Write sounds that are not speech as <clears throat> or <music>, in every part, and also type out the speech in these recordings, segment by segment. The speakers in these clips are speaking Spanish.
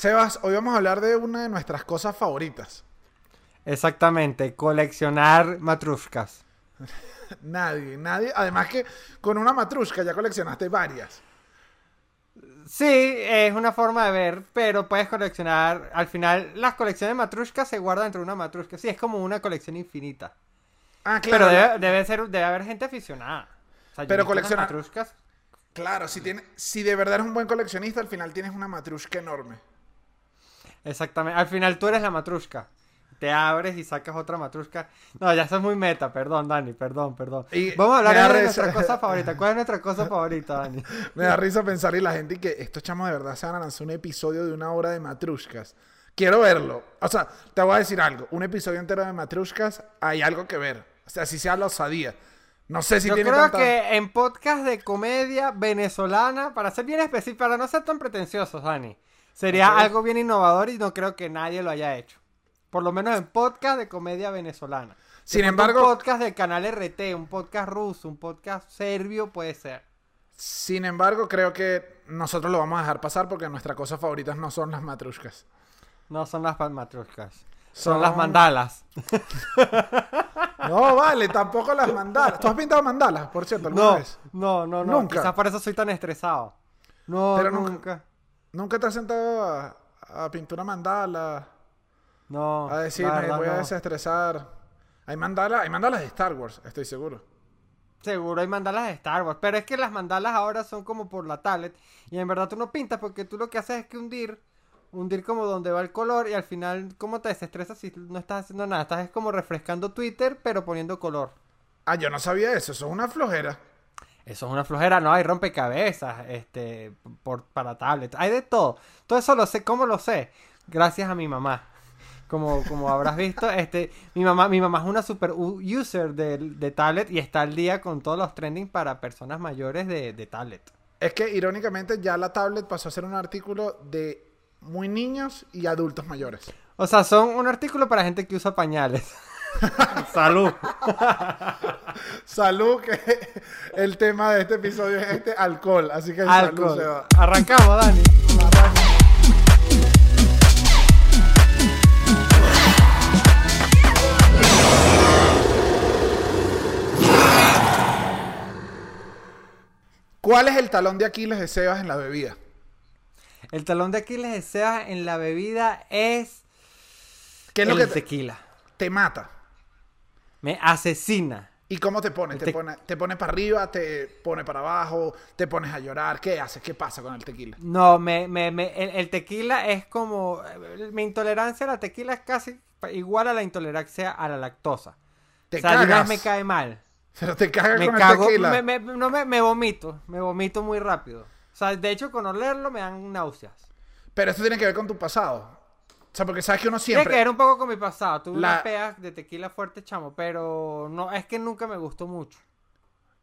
Sebas, hoy vamos a hablar de una de nuestras cosas favoritas. Exactamente, coleccionar matrushkas. <laughs> nadie, nadie. Además que con una matrushka ya coleccionaste varias. Sí, es una forma de ver, pero puedes coleccionar. Al final, las colecciones de matrushkas se guardan dentro de una matrushka. Sí, es como una colección infinita. Ah, claro. Pero debe, debe ser, debe haber gente aficionada. O sea, yo Pero he visto unas colecciona- matrushkas. Claro, si, tiene, si de verdad eres un buen coleccionista, al final tienes una matrushka enorme. Exactamente. Al final tú eres la matrushka. Te abres y sacas otra matrushka. No, ya eso es muy meta. Perdón, Dani. Perdón, perdón. Y Vamos a hablar de nuestra cosa <laughs> favorita. ¿Cuál es nuestra cosa favorita, Dani? <laughs> Me da risa pensar y la gente y que estos chamos de verdad se van a lanzar un episodio de una hora de matrushkas. Quiero verlo. O sea, te voy a decir algo. Un episodio entero de matrushkas, hay algo que ver. O sea, si sea la osadía. No sé si Yo tiene creo tanta... que en podcast de comedia venezolana, para ser bien específico, para no ser tan pretenciosos, Dani, sería algo bien innovador y no creo que nadie lo haya hecho. Por lo menos en podcast de comedia venezolana. Sin embargo- Un podcast del canal RT, un podcast ruso, un podcast serbio puede ser. Sin embargo, creo que nosotros lo vamos a dejar pasar porque nuestras cosas favoritas no son las matrushkas. No son las matruscas. Son, Son- las mandalas. <laughs> No, vale, tampoco las mandalas. ¿Tú has pintado mandalas, por cierto, alguna No, vez? no, no, no. Nunca. Quizás por eso soy tan estresado. No, Pero nunca- nunca. ¿Nunca te has sentado a, a pintar una mandala? No. A decir, me voy a desestresar. Hay mandalas, hay mandalas de Star Wars, estoy seguro. Seguro hay mandalas de Star Wars, pero es que las mandalas ahora son como por la tablet y en verdad tú no pintas porque tú lo que haces es que hundir, hundir como donde va el color y al final cómo te desestresas si no estás haciendo nada, estás es como refrescando Twitter pero poniendo color. Ah, yo no sabía eso, eso es una flojera. Eso es una flojera, no hay rompecabezas, este, por, para tablet, hay de todo. Todo eso lo sé, ¿cómo lo sé? Gracias a mi mamá. Como, como habrás visto, <laughs> este, mi mamá, mi mamá es una super user de, de tablet y está al día con todos los trending para personas mayores de, de tablet. Es que irónicamente ya la tablet pasó a ser un artículo de muy niños y adultos mayores. O sea, son un artículo para gente que usa pañales. <laughs> <laughs> Salud. Salud, que el tema de este episodio es este alcohol, así que Alcohol. se va. Arrancamos, Dani. ¿Cuál es el talón de Aquiles de Sebas en la bebida? El talón de Aquiles de Sebas en la bebida es ¿Qué es lo el que te, tequila. te mata? Me asesina. ¿Y cómo te pone? ¿Te, te- pone? ¿Te pone para arriba? ¿Te pone para abajo? ¿Te pones a llorar? ¿Qué haces? ¿Qué pasa con el tequila? No, me, me, me- el, el tequila es como... Mi intolerancia a la tequila es casi igual a la intolerancia a la lactosa. ¿Te o sea, cagas? me cae mal. Pero te cagas Me con cago, el tequila. me, me- no me, me vomito, me vomito muy rápido. O sea, de hecho con olerlo me dan náuseas. Pero esto tiene que ver con tu pasado. O sea, porque sabes que uno Tiene que siempre... ver un poco con mi pasado. Tuve La- unas peas de tequila fuerte, chamo, pero no, es que nunca me gustó mucho.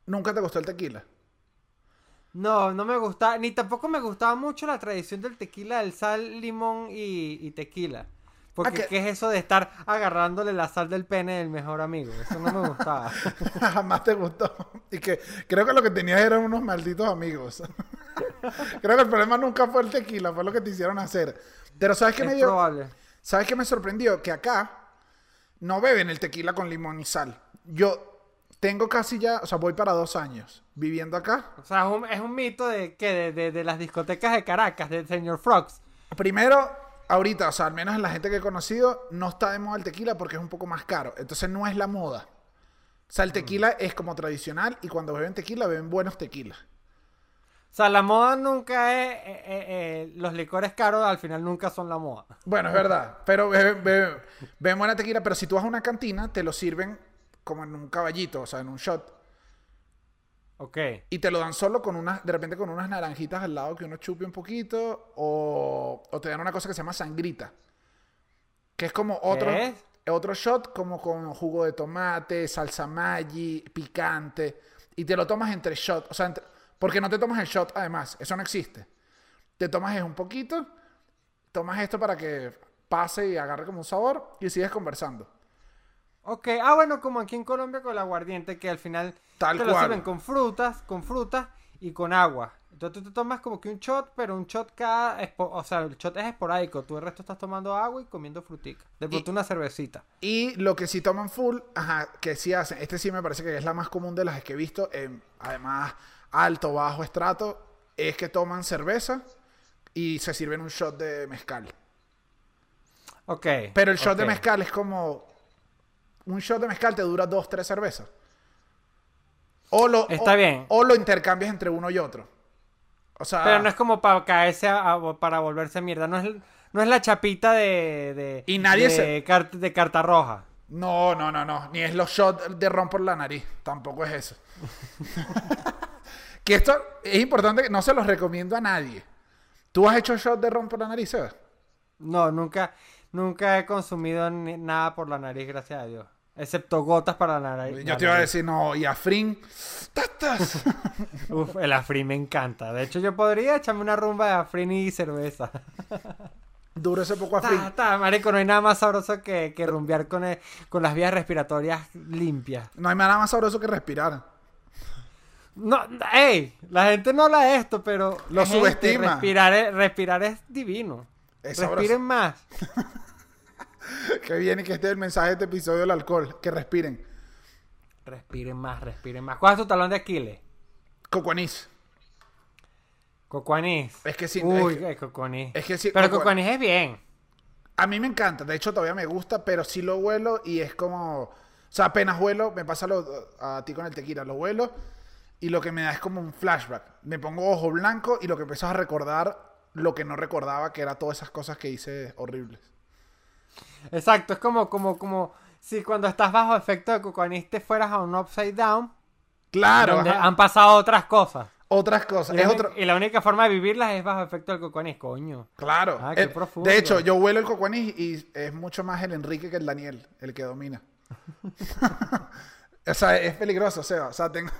Nunca te gustó el tequila. No, no me gustaba, ni tampoco me gustaba mucho la tradición del tequila, del sal, limón y, y tequila. Porque Ah, ¿qué es eso de estar agarrándole la sal del pene del mejor amigo? Eso no me gustaba. <laughs> Jamás te gustó. Y que creo que lo que tenías eran unos malditos amigos. <laughs> creo que el problema nunca fue el tequila, fue lo que te hicieron hacer. Pero ¿sabes qué es me dio? probable. ¿Sabes qué me sorprendió? Que acá no beben el tequila con limón y sal. Yo tengo casi ya, o sea, voy para dos años viviendo acá. O sea, es un, es un mito de que de, de- de las discotecas de Caracas, del señor Frogs. Primero, ahorita, o sea, al menos en la gente que he conocido, no está de moda el tequila porque es un poco más caro. Entonces no es la moda. O sea, el tequila es como tradicional y cuando beben tequila, beben buenos tequilas. O sea, la moda nunca es... eh, eh, eh, los licores caros al final nunca son la moda. Bueno, es verdad. Pero beben buena tequila. Pero si tú vas a una cantina, te lo sirven como en un caballito, o sea, en un shot. Ok. Y te lo dan solo con unas, de repente con unas naranjitas al lado que uno chupe un poquito. O, o te dan una cosa que se llama sangrita. Que es como otro, es? otro shot, como con jugo de tomate, salsa Maggi, picante. Y te lo tomas entre shot. O sea, entre- porque no te tomas el shot además. Eso no existe. Te tomas es un poquito. Tomas esto para que pase y agarre como un sabor. Y sigues conversando. Ok, ah bueno, como aquí en Colombia con el aguardiente, que al final Tal te lo cual. sirven con frutas, con frutas, y con agua. Entonces tú te tomas como que un shot, pero un shot cada... O sea, el shot es esporádico. Tú el resto estás tomando agua y comiendo frutica. De pronto una cervecita. Y lo que sí toman full, ajá, que sí hacen, este sí me parece que es la más común de las que he visto, en, además alto, bajo estrato, es que toman cerveza y se sirven un shot de mezcal. Ok. Pero el shot de mezcal es como. Un shot de mezcal te dura dos, tres cervezas. O lo, Está o- bien. O lo intercambias entre uno y otro. O sea. Pero no es como para caerse, a- a- para volverse mierda. No es, no es la chapita de... de Y nadie de, se- car- de carta roja. No, no, no, no. Ni es los shots de ron por la nariz. Tampoco es eso. <laughs> que esto es importante, que no se los recomiendo a nadie. ¿Tú has hecho shot de ron por la nariz, Sebas? No, nunca, nunca he consumido ni- nada por la nariz, gracias a Dios. Excepto gotas para la nariz. Yo te iba a decir, no, y a Frin. ¡Tatas! <laughs> Uf, el afri me encanta. De hecho, yo podría echarme una rumba de afrin y cerveza. <laughs> Duro ese poco a Frin. Ta, ta, marico, no hay nada más sabroso que, que rumbear con, el- con las vías respiratorias limpias. No hay nada más sabroso que respirar. No, ey, la gente no habla de esto, pero Lo gente, subestima. Respirar es, respirar es divino. Es. Respiren más. <laughs> Que viene que este es el mensaje de este episodio del alcohol. Que respiren. Respiren más, respiren más. ¿Cuál es tu talón de Aquiles? Cocuanís. Cocuanís. Es que sí, Uy, es que- cocuanís. es que sí, Pero cocua- cocuanís es bien. A mí me encanta. De hecho, todavía me gusta, pero sí lo huelo y es como... O sea, apenas huelo, me pasa lo- a ti con el tequila. Lo huelo y lo que me da es como un flashback. Me pongo ojo blanco y lo que empiezo a recordar lo que no recordaba, que era todas esas cosas que hice horribles. Exacto, es como, como, como si cuando estás bajo efecto de cocuanís te fueras a un upside down, Claro, donde ajá. han pasado otras cosas. otras cosas. Y Es la, otro... y la única forma de vivirlas es bajo efecto del cocuanís, coño. Claro. Ah, qué Eh, profundo. de hecho, yo huelo el cocuanís y es mucho más el Enrique que el Daniel, el que domina. <laughs> <laughs> o sea, es peligroso, Seba. O sea, tengo...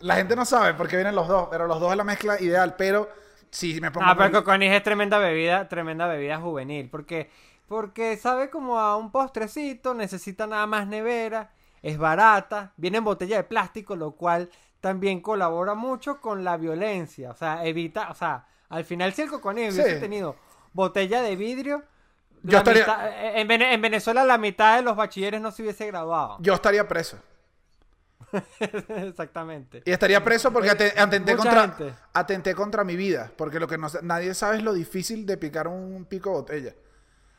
la gente no sabe por qué vienen los dos, pero los dos es la mezcla ideal. Pero si me pongo... Ah, pero cocuanís es tremenda bebida, tremenda bebida juvenil, porque, porque sabe como a un postrecito, necesita nada más nevera, es barata, viene en botella de plástico, lo cual también colabora mucho con la violencia, o sea, evita, o sea, al final si el cocuanís Sí. hubiese tenido botella de vidrio, Yo estaría- mitad- en, en Venezuela la mitad de los bachilleres no se hubiese graduado. Yo estaría preso. <laughs> Exactamente. Y estaría preso porque ate- atenté, Mucha contra, gente. atenté contra mi vida. Porque lo que no, nadie sabe es lo difícil de picar un pico de botella.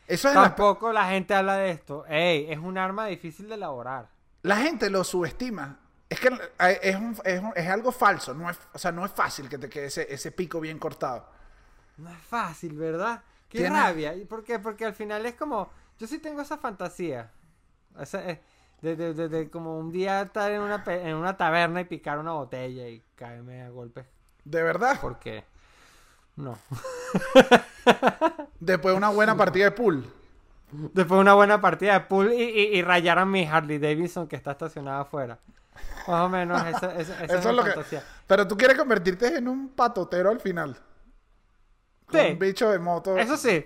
Eso es Tampoco la gente habla de esto. Ey, es un arma difícil de elaborar. La gente lo subestima. Es que es, un- es un- es algo falso. No es, o sea, no es fácil que te quede ese, ese pico bien cortado. No es fácil, ¿verdad? Qué Tiene- rabia. ¿Y por qué? Porque al final es como. Yo sí tengo esa fantasía. Esa, eh, de, de- de- de como un día estar en una, en una taberna y picar una botella y caerme a golpes. De verdad. ¿Por qué? No. <laughs> Después de una buena partida de pool. Después de una buena partida de pool y, y, y rayaron mi Harley Davidson que está estacionada afuera. Más o menos, esa- esa Eso es lo que. fantasía. Pero tú quieres convertirte en un patotero al final. Sí. un bicho de moto. Eso sí.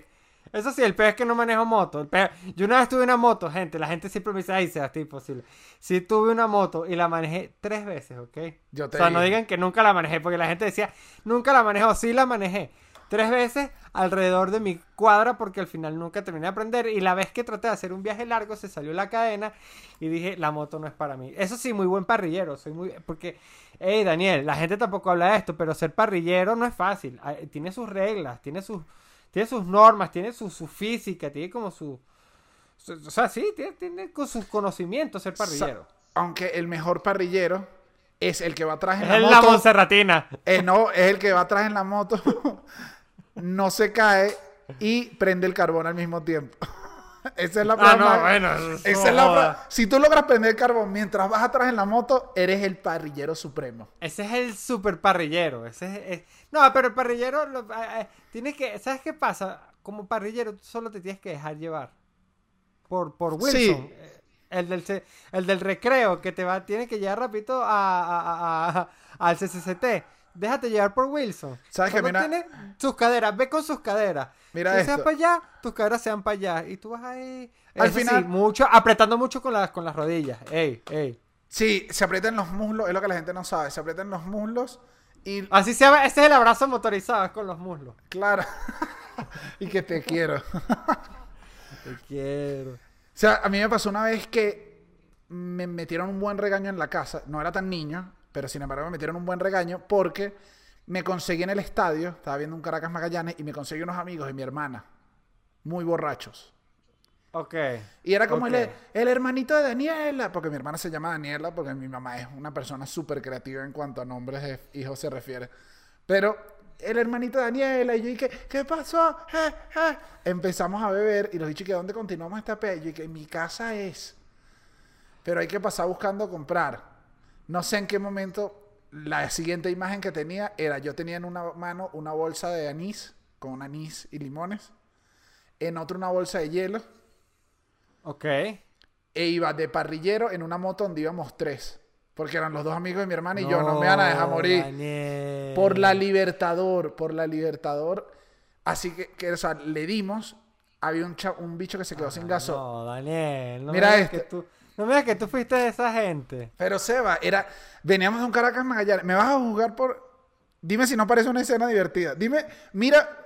Eso sí, el peor es que no manejo moto. El peor- Yo una vez tuve una moto, gente. La gente siempre me dice, ay, Sebastián, imposible. Sí tuve una moto y la manejé tres veces, ¿ok? Yo te o sea, no digan que nunca la manejé, porque la gente decía, nunca la manejó. Sí la manejé. Tres veces alrededor de mi cuadra, porque al final nunca terminé de aprender. Y la vez que traté de hacer un viaje largo, se salió la cadena y dije, la moto no es para mí. Eso sí, muy buen parrillero. Soy muy. Porque, hey, Daniel, la gente tampoco habla de esto, pero ser parrillero no es fácil. Ay, Tiene sus reglas, tiene sus tiene sus normas, tiene su, su física, tiene como su, su- O sea, sí, tiene, tiene con sus conocimientos ser parrillero. Aunque el mejor parrillero es el que va atrás en es la moto. la Monserratina. Eh, no, es el que va atrás en la moto. <laughs> no se cae y prende el carbón al mismo tiempo. Esa es la Ah, no, bueno. Esa es la. Si tú logras prender carbón mientras vas atrás en la moto, eres el parrillero supremo. Ese es el super parrillero. Ese es, es- No, pero el parrillero lo- eh, eh, tiene que. ¿Sabes qué pasa? Como parrillero, tú solo te tienes que dejar llevar. Por, por Wilson. Sí. Eh, El del, el del recreo que te va, tiene que llegar rapidito a, a- a- a- al CCCT. Déjate llevar por Wilson. ¿Sabes qué? Solo Mira- tiene sus caderas, ve con sus caderas. Mira si esto. seas para allá, tus caderas sean para allá. Y tú vas ahí. Al Eso final- sí, mucho, apretando mucho con las, con las rodillas. Ey, ey. Sí, se aprietan los muslos, es lo que la gente no sabe. Se aprietan los muslos y. Así se llama, ese es el abrazo motorizado, es con los muslos. Claro. <laughs> y que te quiero. <laughs> Te quiero. O sea, a mí me pasó una vez que me metieron un buen regaño en la casa. No era tan niño, pero sin embargo me metieron un buen regaño porque me conseguí en el estadio, estaba viendo un Caracas Magallanes y me conseguí unos amigos de mi hermana, muy borrachos. Ok. Y era como el, el hermanito de Daniela, porque mi hermana se llama Daniela, porque mi mamá es una persona súper creativa en cuanto a nombres de hijos se refiere. Pero el hermanito de Daniela, y yo dije, ¿qué pasó? Eh, eh. Empezamos a beber y los dije, ¿que dónde continuamos esta pe? Yo dije, mi casa es. Pero hay que pasar buscando comprar. No sé en qué momento la siguiente imagen que tenía era, yo tenía en una mano una bolsa de anís, con anís y limones. En otra una bolsa de hielo Ok. e iba de parrillero en una moto donde íbamos tres. Porque eran los dos amigos de mi hermana y yo no me van a dejar morir. Daniel. Por la Libertador, por la Libertador. Así que, que, o sea, le dimos. Había un, cha- un bicho que se quedó sin gaso. No, Daniel. No Mira este. Que tú, no me digas que tú fuiste de esa gente. Pero Seba, era. Veníamos de un Caracas Magallanes. ¿Me vas a juzgar por.? Dime si no parece una escena divertida. Dime, mira.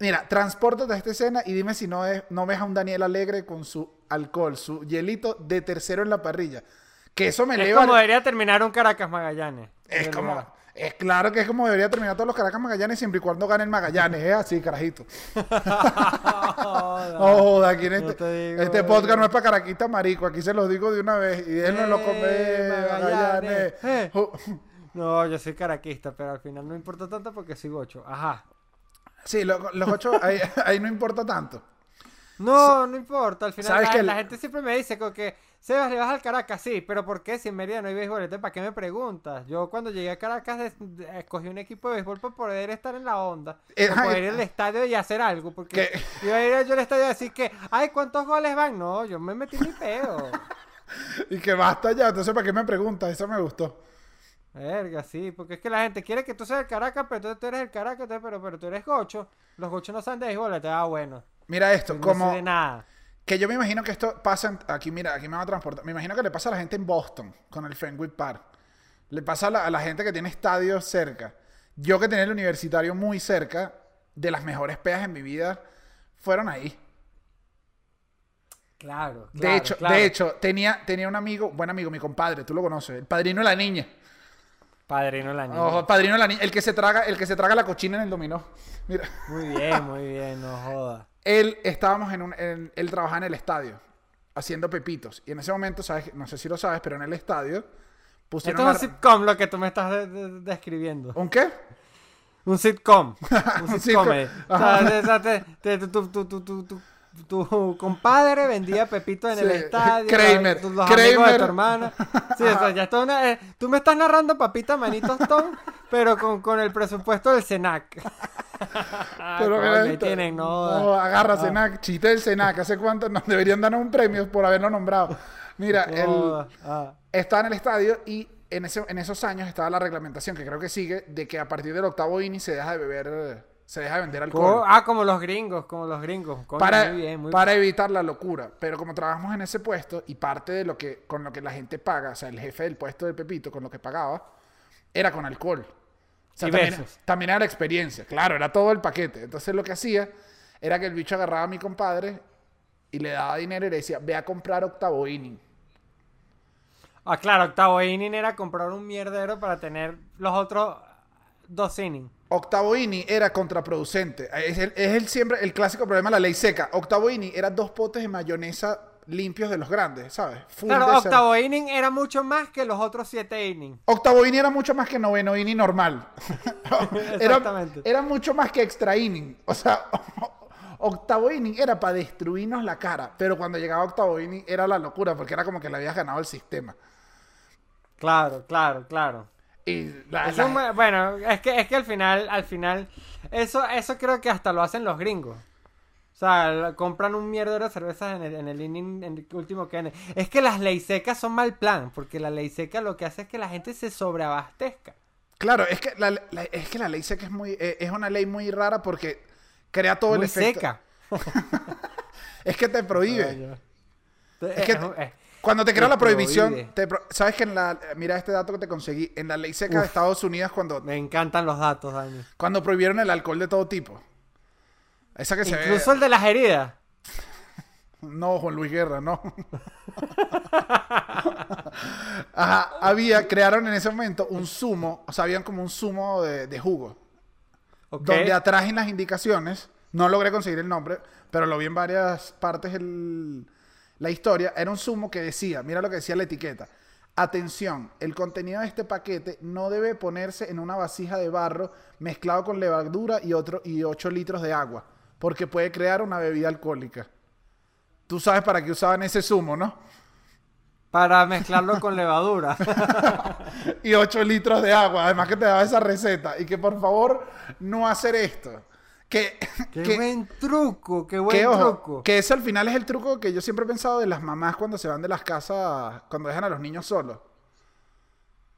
Mira, transpórtate a esta escena y dime si no, es, no ves a un Daniel Alegre con su alcohol, su hielito de tercero en la parrilla. Que eso me Es eleva. como debería terminar un Caracas Magallanes. Es como. Es claro que es como debería terminar todos los Caracas Magallanes siempre y cuando gane el Magallanes. Es así, carajito. Joda. <laughs> No joda, aquí en No este, te digo, este podcast no es para caraquita marico. Aquí se los digo de una vez. Y él no lo come. Eh, Magallanes. Eh. No, yo soy caraquista, pero al final no importa tanto porque soy gocho. Ajá. Sí, lo- los ocho, ahí, ahí no importa tanto. No, no importa. Al final ¿Sabes la, que la gente siempre me dice como que Sebas, le vas al Caracas, sí, pero ¿por qué? Si en Mérida no hay béisbol, entonces ¿para qué me preguntas? Yo cuando llegué a Caracas escogí un equipo de béisbol para poder estar en la onda, Eh, para poder ir al estadio y hacer algo, porque ¿Qué? iba a ir yo al estadio a decir que, ay, ¿cuántos goles van? No, yo me metí mi peo. <laughs> Y que basta ya. Entonces, ¿para qué me preguntas? Eso me gustó. Verga, sí, porque es que la gente quiere que tú seas el Caracas, pero tú, tú eres el Caracas, pero, pero tú eres gocho. Los gochos no saben de béisbol, entonces, ah, bueno. Mira esto, no sé de nada. Que yo me imagino que esto pasa en- aquí, mira, aquí me va a transportar. Me imagino que le pasa a la gente en Boston con el Fenway Park. Le pasa a la, a la gente que tiene estadios cerca. Yo que tenía el universitario muy cerca, de las mejores peas en mi vida fueron ahí. Claro, De hecho, claro. de hecho, tenía, tenía un amigo, buen amigo, mi compadre, tú lo conoces, el padrino de la niña. Padrino la niña. Ojo, padrino de la niña, el que se traga, el que se traga la cochina en el dominó. Mira. Muy bien, muy bien, no joda. Él estábamos en un en- él trabajaba en el estadio haciendo pepitos y en ese momento sabes no sé si lo sabes pero en el estadio pusieron Esto es un sitcom lo que tú me estás de- de- describiendo. ¿un qué? Un sitcom. <laughs> Un sitcom. tu, compadre vendía Pepito en el estadio. Kramer, Los, los amigos de Kramer. tu hermana. Sí, o sea, ya está una, eh, tú me estás narrando Papita Manito Stone, pero con, con el presupuesto del Senac. Pero Coño, mira esto. tienen, no. No, agarra Ah. Senac, chiste del Senac, hace cuánto nos deberían dar un premio por haberlo nombrado. Mira, él joda. Ah. estaba en el estadio y en, ese, en esos años estaba la reglamentación, que creo que sigue, de que a partir del octavo inning se deja de beber, eh, se deja de vender alcohol. Co- Ah, como los gringos, como los gringos. Coño, para, muy bien, muy para evitar la locura. Pero como trabajamos en ese puesto y parte de lo que con lo que la gente paga, o sea, el jefe del puesto de Pepito con lo que pagaba, era con alcohol. Sea, también, era la experiencia, claro, era todo el paquete. Entonces lo que hacía era que el bicho agarraba a mi compadre y le daba dinero y le decía, ve a comprar octavo inning. Ah, claro, octavo inning era comprar un mierdero para tener los otros dos innings. Octavo inning era contraproducente. Es el, es el siempre el clásico problema de la ley seca. Octavo inning era dos potes de mayonesa limpios de los grandes, ¿sabes? Full Claro, octavo inning era mucho más que los otros siete innings. Octavo inning era mucho más que noveno inning normal. <laughs> era, Exactamente. era mucho más que extra inning. O sea, <laughs> octavo inning era para destruirnos la cara. Pero cuando llegaba octavo inning era la locura porque era como que le habías ganado el sistema. Claro, claro, claro. Y la- Eso la- es muy- bueno, es que, es que al final, al final, eso, eso creo que hasta lo hacen los gringos. O sea, compran un mierdero de cervezas en el, en el inning en el último que Es que las ley secas son mal plan, porque la ley seca lo que hace es que la gente se sobreabastezca. Claro, es que la, la- es que la ley seca es muy eh, es una ley muy rara porque crea todo Muy el efecto. seca. <laughs> Es que te prohíbe. Es que- es- Cuando te crea la prohibición, te pro- sabes que en la, mira este dato que te conseguí, en la ley seca de. Estados Unidos cuando, Me encantan los datos, Dani. cuando prohibieron el alcohol de todo tipo. Esa que se Incluso ve... el de las heridas. <laughs> No, Juan Luis Guerra, no. <laughs> Ajá, había, crearon en ese momento un zumo, o sea, habían como un zumo de, de jugo. Donde atrás en las indicaciones, no logré conseguir el nombre, pero lo vi en varias partes el- la historia, era un zumo que decía, mira lo que decía la etiqueta, atención, el contenido de este paquete no debe ponerse en una vasija de barro mezclado con levadura y, otro, y 8 litros de agua, porque puede crear una bebida alcohólica. Tú sabes para qué usaban ese zumo, ¿no? Para mezclarlo con levadura. <laughs> y 8 litros de agua. Además que te daba esa receta. Y que por favor no hacer esto. Que, <laughs> qué que, buen truco, qué buen que, ojo, truco. que ese al final es el truco que yo siempre he pensado de las mamás cuando se van de las casas, cuando dejan a los niños solos.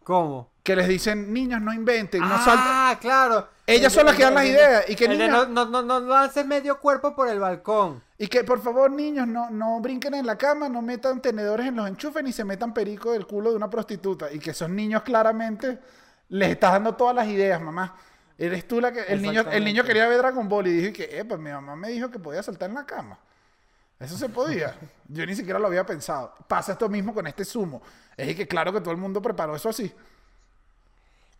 ¿Cómo? Que les dicen, niños, no inventen, no salten. ah, claro. Ellas El son las que dan las de- ideas, y que el niñas- no, no, no, no lances medio cuerpo por el balcón. Y que por favor, niños, no, no brinquen en la cama, no metan tenedores en los enchufes ni se metan perico del culo de una prostituta. Y que esos niños claramente les estás dando todas las ideas, mamá. Eres tú la que. El niño, el niño quería ver Dragon Ball y dijo que, eh, pues mi mamá me dijo que podía saltar en la cama. Eso se podía. Yo ni siquiera lo había pensado. Pasa esto mismo con este sumo. Es que claro que todo el mundo preparó eso así.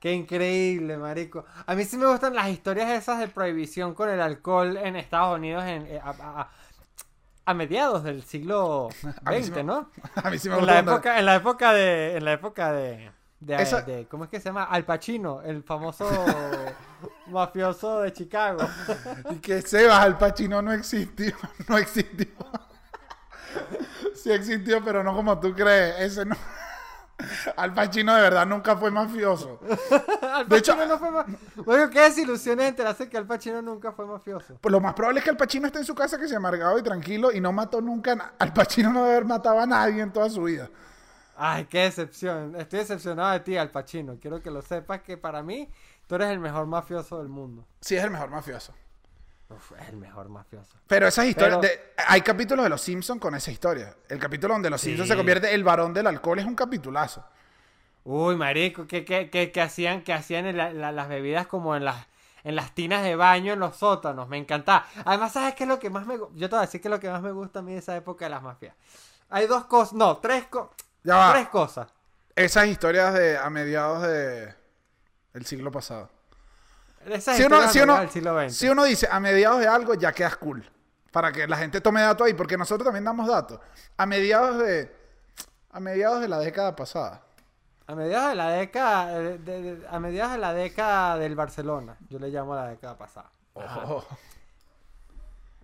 Qué increíble, marico. A mí sí me gustan las historias esas de prohibición con el alcohol en Estados Unidos en, eh, a, a- a mediados del siglo <laughs> sí XX, me- ¿no? <laughs> A mí sí me En la época, en la época de, en la época de, de, Esa- de- ¿cómo es que se llama? Al Pacino, el famoso <laughs> mafioso de Chicago. Y que Sebas, Al Pacino no existió. No existió. Sí existió, pero no como tú crees. Ese no. <laughs> Al Pacino de verdad nunca fue mafioso. <laughs> Al De hecho- no fue ma- Bueno, qué desilusiones enterarse que Al Pacino nunca fue mafioso. Pues lo más probable es que Al Pacino esté en su casa que se amargado y tranquilo y no mató nunca. Al Pacino no debe haber matado a nadie en toda su vida. Ay, qué decepción. Estoy decepcionado de ti, Al Pacino. Quiero que lo sepas que para mí tú eres el mejor mafioso del mundo. Sí, es el mejor mafioso. Uf, es el mejor mafioso. Pero esas historias. Pero- de- hay capítulos de Los Simpsons con esa historia. El capítulo donde Los Sí. Simpsons se convierte el varón del alcohol es un capitulazo. Uy, marico, que, que, que, que hacían, que hacían en la- la- las bebidas como en las, en las tinas de baño, en los sótanos. Me encantaba. Además, ¿sabes qué es lo que más me gu- Yo te voy a decir que es lo que más me gusta a mí de esa época de las mafias. Hay dos cosas, no, tres, co- Ya va. tres cosas. Esas historias de a mediados de el siglo pasado. Si uno, si, uno, si uno dice a mediados de algo, ya quedas cool. Para que la gente tome datos ahí, porque nosotros también damos datos. A mediados de. A mediados de la década pasada. A mediados de la década, de- de- de- a mediados de la década del Barcelona, yo le llamo la década pasada. Ojo.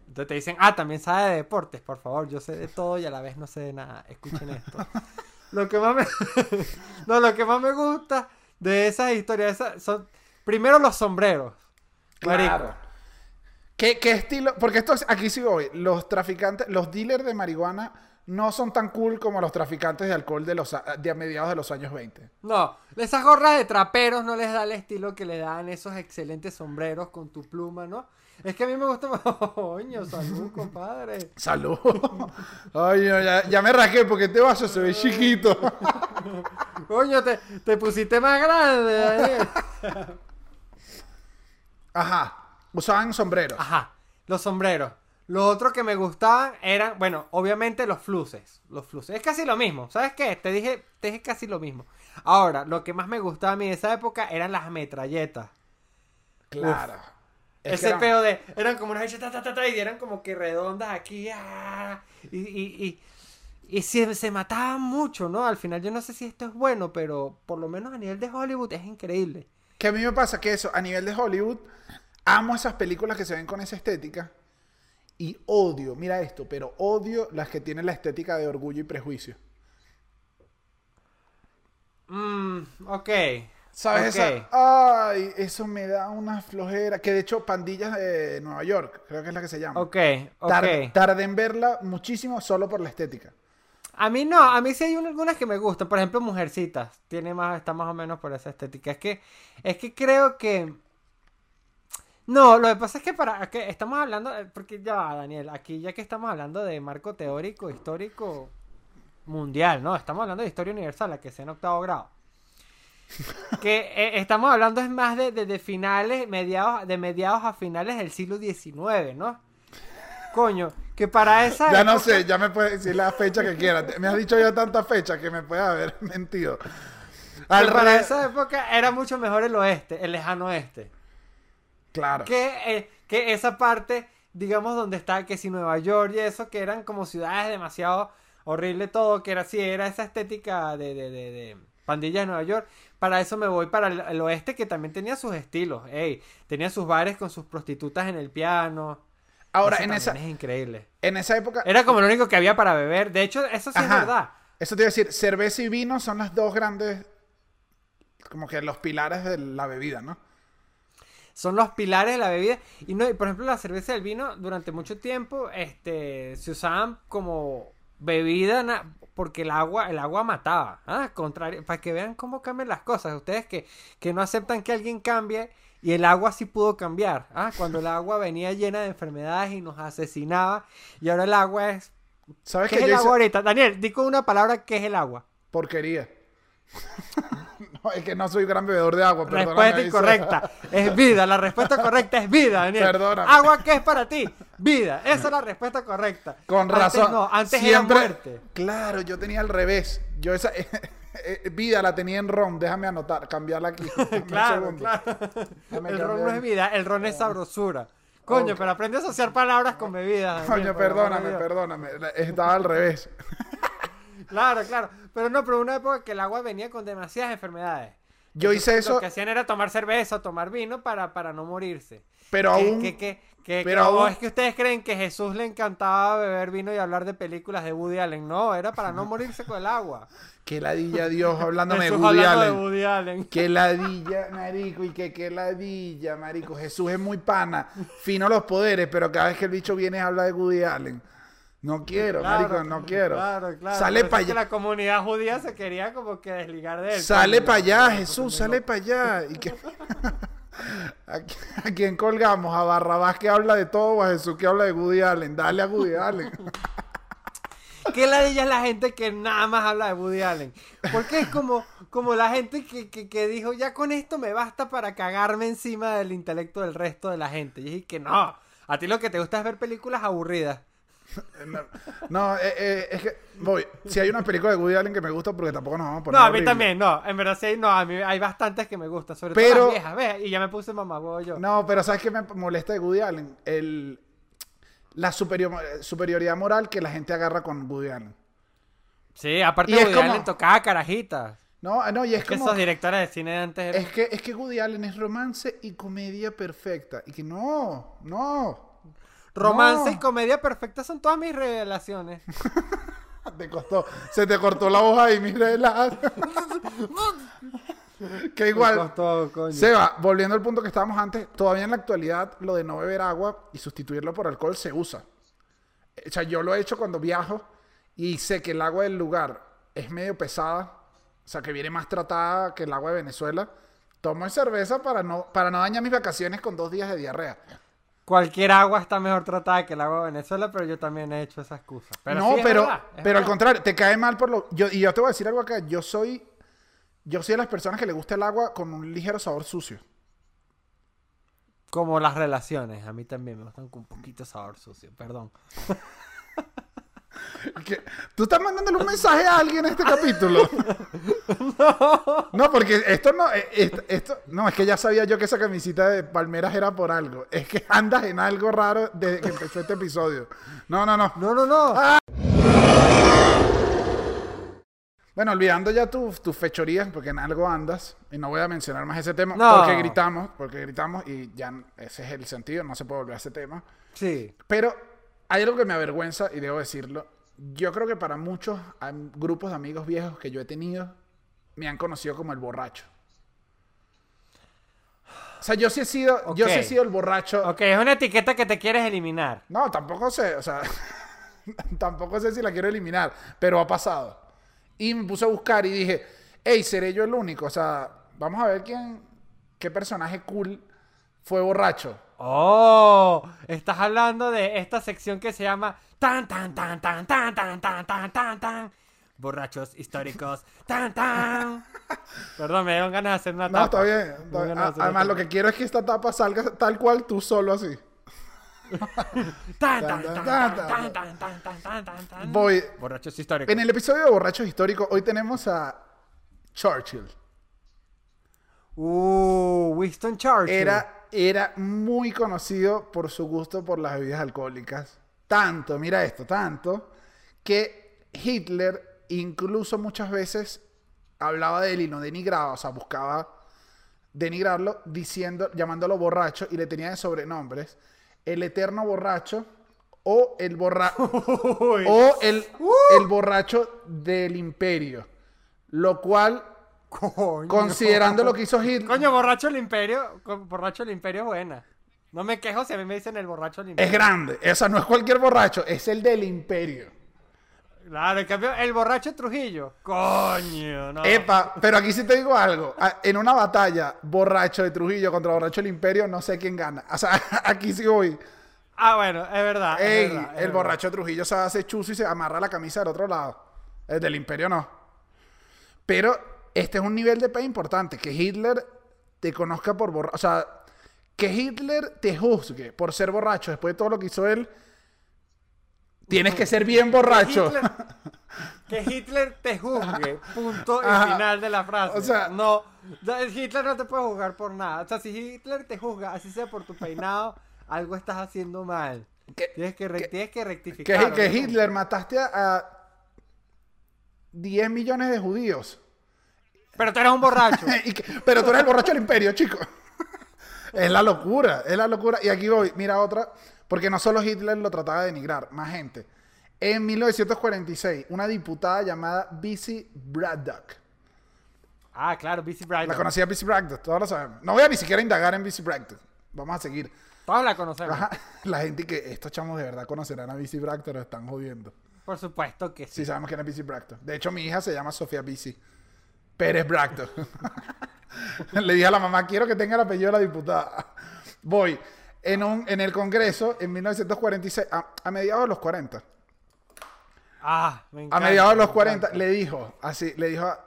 Entonces te dicen, ah, también sabe de deportes, por favor, yo sé de todo y a la vez no sé de nada. Escuchen esto. <laughs> lo que más me <laughs> No, lo que más me gusta de esas historias esas son primero los sombreros. Marico. Claro. ¿Qué, qué estilo? Porque esto es- aquí sí voy. Los traficantes, los dealers de marihuana no son tan cool como los traficantes de alcohol de los a- de a mediados de los años 20. No, esas gorras de traperos no les da el estilo que le dan esos excelentes sombreros con tu pluma, ¿no? Es que a mí me gusta más. <laughs> Coño, salud, <laughs> compadre. Salud. No, ya, ya me rasqué porque este vaso se ve chiquito. <laughs> Coño, te, te pusiste más grande. Ajá. Usaban sombreros. Ajá, los sombreros. Lo otro que me gustaban eran, bueno, obviamente los fluces. Los fluces. Es casi lo mismo. ¿Sabes qué? Te dije, te dije casi lo mismo. Ahora, lo que más me gustaba a mí de esa época eran las metralletas. Claro. Ese eran- peo de. Eran como unas hechas ta, ta, ta, ta, y eran como que redondas aquí. ah, y, y, y, y se, se mataban mucho, ¿no? Al final, yo no sé si esto es bueno, pero por lo menos a nivel de Hollywood es increíble. Que a mí me pasa que eso, a nivel de Hollywood, amo esas películas que se ven con esa estética y odio, mira esto, pero odio las que tienen la estética de orgullo y prejuicio. Mmm, ok. ¿Sabes Ok. esa? Ay, eso me da una flojera. Que de hecho, Pandillas de Nueva York, creo que es la que se llama. Ok, ok. Tardé en verla muchísimo solo por la estética. A mí no, a mí sí hay un- algunas que me gustan. Por ejemplo, Mujercitas. Tiene más, está más o menos por esa estética. Es que, es que creo que. No, lo que pasa es que para que estamos hablando, eh, porque ya va, Daniel, aquí ya que estamos hablando de marco teórico, histórico, mundial, ¿no? Estamos hablando de historia universal, la que sea en octavo grado. <laughs> que eh, estamos hablando es más de, de, de finales, mediados, de mediados a finales del siglo XIX, ¿no? Coño, que para esa Ya no sé, ya me puedes decir la fecha que quieras. Me has dicho ya tantas fechas que me puedes haber <laughs> mentido. Al para re- esa época era mucho mejor el oeste, el lejano oeste. Claro. que, eh, que esa parte, digamos, donde está, que si Nueva York y eso, que eran como ciudades demasiado horrible todo, que era así, era esa estética de, de, de, de pandillas de Nueva York. Para eso me voy para el, el oeste, que también tenía sus estilos. Ey, tenía sus bares con sus prostitutas en el piano. Ahora, Eso en esa, es increíble. en esa época. Era como lo único que había para beber. De hecho, eso sí es verdad. Eso te iba a decir, cerveza y vino son las dos grandes. Como que los pilares de la bebida, ¿no? son los pilares de la bebida. Y no, y por ejemplo, la cerveza y el vino durante mucho tiempo este, se usaban como bebida na- porque el agua, el agua mataba. ¿ah? Contrario, para que vean cómo cambian las cosas. Ustedes que, que no aceptan que alguien cambie y el agua sí pudo cambiar. ¿ah? Cuando el agua venía llena de enfermedades y nos asesinaba. Y ahora el agua es... ¿Sabes ¿Qué que es el agua hice ahorita? Daniel, di con una palabra qué es el agua. porquería? <laughs> no, es que no soy gran bebedor de agua, perdóname. Respuesta incorrecta. Es vida. La respuesta correcta es vida, Daniel. Perdóname. Agua, ¿qué es para ti? Vida. Esa es la respuesta correcta. Con Antes razón. no, antes siempre. era muerte. Claro, yo tenía al revés. Yo esa <laughs> eh, vida la tenía en ron. Déjame anotar, cambiarla aquí. <laughs> Claro, claro. Déjame El ron no es vida, el ron es sabrosura. Coño, pero aprende a asociar palabras con bebidas. Coño, perdóname, perdóname. Estaba al revés. <laughs> Claro, claro. Pero no, pero una época que el agua venía con demasiadas enfermedades. Yo hice eso, Lo que hacían era tomar cerveza, tomar vino para, para no morirse. pero Que- aún. que- que- que- pero que- aún- es que ustedes creen que Jesús le encantaba beber vino y hablar de películas de Woody Allen. No, era para no morirse con el agua. <laughs> Qué ladilla, Dios, hablándome de Woody hablando Allen. de Woody Allen. Qué ladilla, marico, y que qué ladilla, marico. Jesús es muy pana, fino los poderes, pero cada vez que el bicho viene habla de Woody Allen. No quiero, Claro, marico, no quiero. Claro, claro. Sale para que allá. la comunidad judía se quería como que desligar de él. Sale para allá, Jesús, sale para allá. <laughs> <laughs> ¿A, qui- a quién colgamos? ¿A Barrabás que habla de todo o a Jesús que habla de Woody Allen? Dale a Woody Allen. <laughs> ¿Qué ladilla es la gente que nada más habla de Woody Allen? Porque es como, como la gente que, que, que dijo, ya con esto me basta para cagarme encima del intelecto del resto de la gente. Y dije que no, a ti lo que te gusta es ver películas aburridas. <laughs> No, no, eh, eh, es que, voy, si hay una película de Woody Allen que me gusta porque tampoco nos vamos a poner No, a mí horrible. también, no. En verdad sí, no, a mí hay bastantes que me gustan, sobre Pero- todo las viejas, ¿ves? Y ya me puse mamá yo. No, pero ¿sabes qué me molesta de Woody Allen? El, la superior- superioridad moral que la gente agarra con Woody Allen. Sí, aparte Y Woody como- Allen tocaba carajitas. No, no, y es Es que como... esos directores de cine antes eran... Es que, es que Woody Allen es romance y comedia perfecta. Y que no, no. Romance no. y comedia perfecta son todas mis revelaciones. <laughs> Te costó, se te cortó la hoja y mira la... que igual... Costó, coño. Seba, volviendo al punto que estábamos antes, todavía en la actualidad lo de no beber agua y sustituirlo por alcohol se usa. O sea, yo lo he hecho cuando viajo y sé que el agua del lugar es medio pesada, o sea, que viene más tratada que el agua de Venezuela. Tomo cerveza para no, para no dañar mis vacaciones con dos días de diarrea. Cualquier agua está mejor tratada que el agua de Venezuela, pero yo también he hecho esa excusa. Pero no, sí, es pero, verdad, pero al contrario, te cae mal por lo... Yo, y yo te voy a decir algo acá, yo soy... Yo soy de las personas que le gusta el agua con un ligero sabor sucio. Como las relaciones, a mí también me gustan con un poquito de sabor sucio, perdón. <laughs> ¿Qué? ¿Tú estás mandándole un mensaje a alguien en este capítulo? <laughs> no. porque esto no, eh, esto, esto- no, es que ya sabía yo que esa camisita de palmeras era por algo. Es que andas en algo raro desde que empezó este episodio. No, no, no. No, no, no. Ah. Bueno, olvidando ya tus tus fechorías, porque en algo andas, y no voy a mencionar más ese tema, No. porque gritamos, porque gritamos, y ya ese es el sentido, no se puede volver a ese tema. Sí. Pero hay algo que me avergüenza y debo decirlo. Yo creo que para muchos grupos de amigos viejos que yo he tenido, me han conocido como el borracho. O sea, yo sí he sido, yo sí he sido el borracho. Ok, es una etiqueta que te quieres eliminar. No, tampoco sé, o sea, <laughs> tampoco sé si la quiero eliminar, pero ha pasado. Y me puse a buscar y dije, hey, seré yo el único. O sea, vamos a ver quién, qué personaje cool fue borracho. Oh, estás hablando de esta sección que se llama tan tan tan tan tan tan tan tan tan tan borrachos históricos. ¡Tan, tan! Perdón, me dieron ganas de hacer una No, tapa. está bien. Está bien. A- Además, lo que quiero es que esta tapa salga tal cual tú solo así. Tan, Tan, tan, tan, tan, tan, tan, tan, tan, tan, tan, tan, tan. Voy. Borrachos históricos. En el episodio de Borrachos Históricos, hoy tenemos a Churchill. Uh, Winston Churchill. Era, era muy conocido por su gusto por las bebidas alcohólicas. Tanto, mira esto, tanto, que Hitler incluso muchas veces hablaba de él y lo denigraba, o sea, buscaba denigrarlo diciendo, llamándolo borracho y le tenía de sobrenombres el eterno borracho o el borra <laughs> Uy. o el, el borracho del imperio. Lo cual, Coño. considerando lo que hizo Hitler, Coño, borracho del imperio. Borracho del imperio es buena. No me quejo si a mí me dicen el borracho del es imperio. grande. O sea, no es cualquier borracho, es el del imperio. Claro, en cambio, el borracho de Trujillo. Coño, no. Epa, pero aquí sí te digo algo. En una batalla, borracho de Trujillo contra borracho del imperio, no sé quién gana. O sea, <laughs> aquí sí voy. Ah, bueno, es verdad. es es el verdad. borracho de Trujillo se hace chuzo y se amarra la camisa del otro lado. El del imperio no. Pero este es un nivel de pe importante. Que Hitler te conozca por borracho. O sea, que Hitler te juzgue por ser borracho después de todo lo que hizo él. Tienes que ser bien borracho. Hitler- <laughs> que Hitler te juzgue. Punto y Ajá. final de la frase. O sea- no. Hitler no te puede juzgar por nada. O sea, si Hitler te juzga, así sea por tu peinado, algo estás haciendo mal. Que- Tienes que, re- que- tienes que Que, rectificar. que. Hitler mataste a, a 10 millones de judíos. Pero tú eres un borracho. <laughs> Que- pero tú eres el borracho del imperio, chico. <laughs> es la locura, es la locura. Y aquí voy, mira otra, porque no solo Hitler lo trataba de denigrar, más gente. En 1946, una diputada llamada Bissy Braddock. ah, claro, BC Bryant. La conocía Bissy Braddock, todos lo sabemos. No voy a ni siquiera indagar en Bissy Braddock. Vamos a seguir. Todos la conocemos. Ajá, La gente que estos chamos de verdad conocerán a Bissy Braddock, lo están jodiendo. Por supuesto que sí. Sí, sabemos quién es Bissy Bracto. De hecho, mi hija se llama Sofía Bissy. Pérez Bracto. Le dije a la mamá, quiero que tenga el apellido de la diputada. Voy. En, un, en el Congreso, en 1946, a, a mediados de los 40, Ah, me a encanta. mediados de los me 40, encanta. le dijo, así, le dijo, a-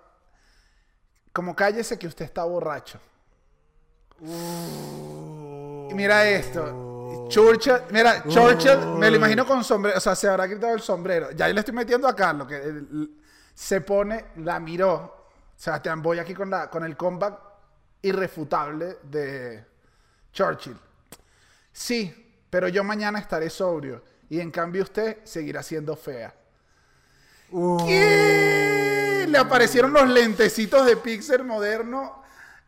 como cállese que usted está borracho. Y mira esto. Churchill, mira, Churchill, me lo imagino con sombrero, o sea, se habrá quitado el sombrero. Ya yo le estoy metiendo a Carlos, que se pone, la miró. Sebastián, voy aquí con, la, con el comeback irrefutable de Churchill. Sí, pero yo mañana estaré sobrio y en cambio usted seguirá siendo fea. ¿Qué? Le aparecieron los lentecitos de Pixar moderno.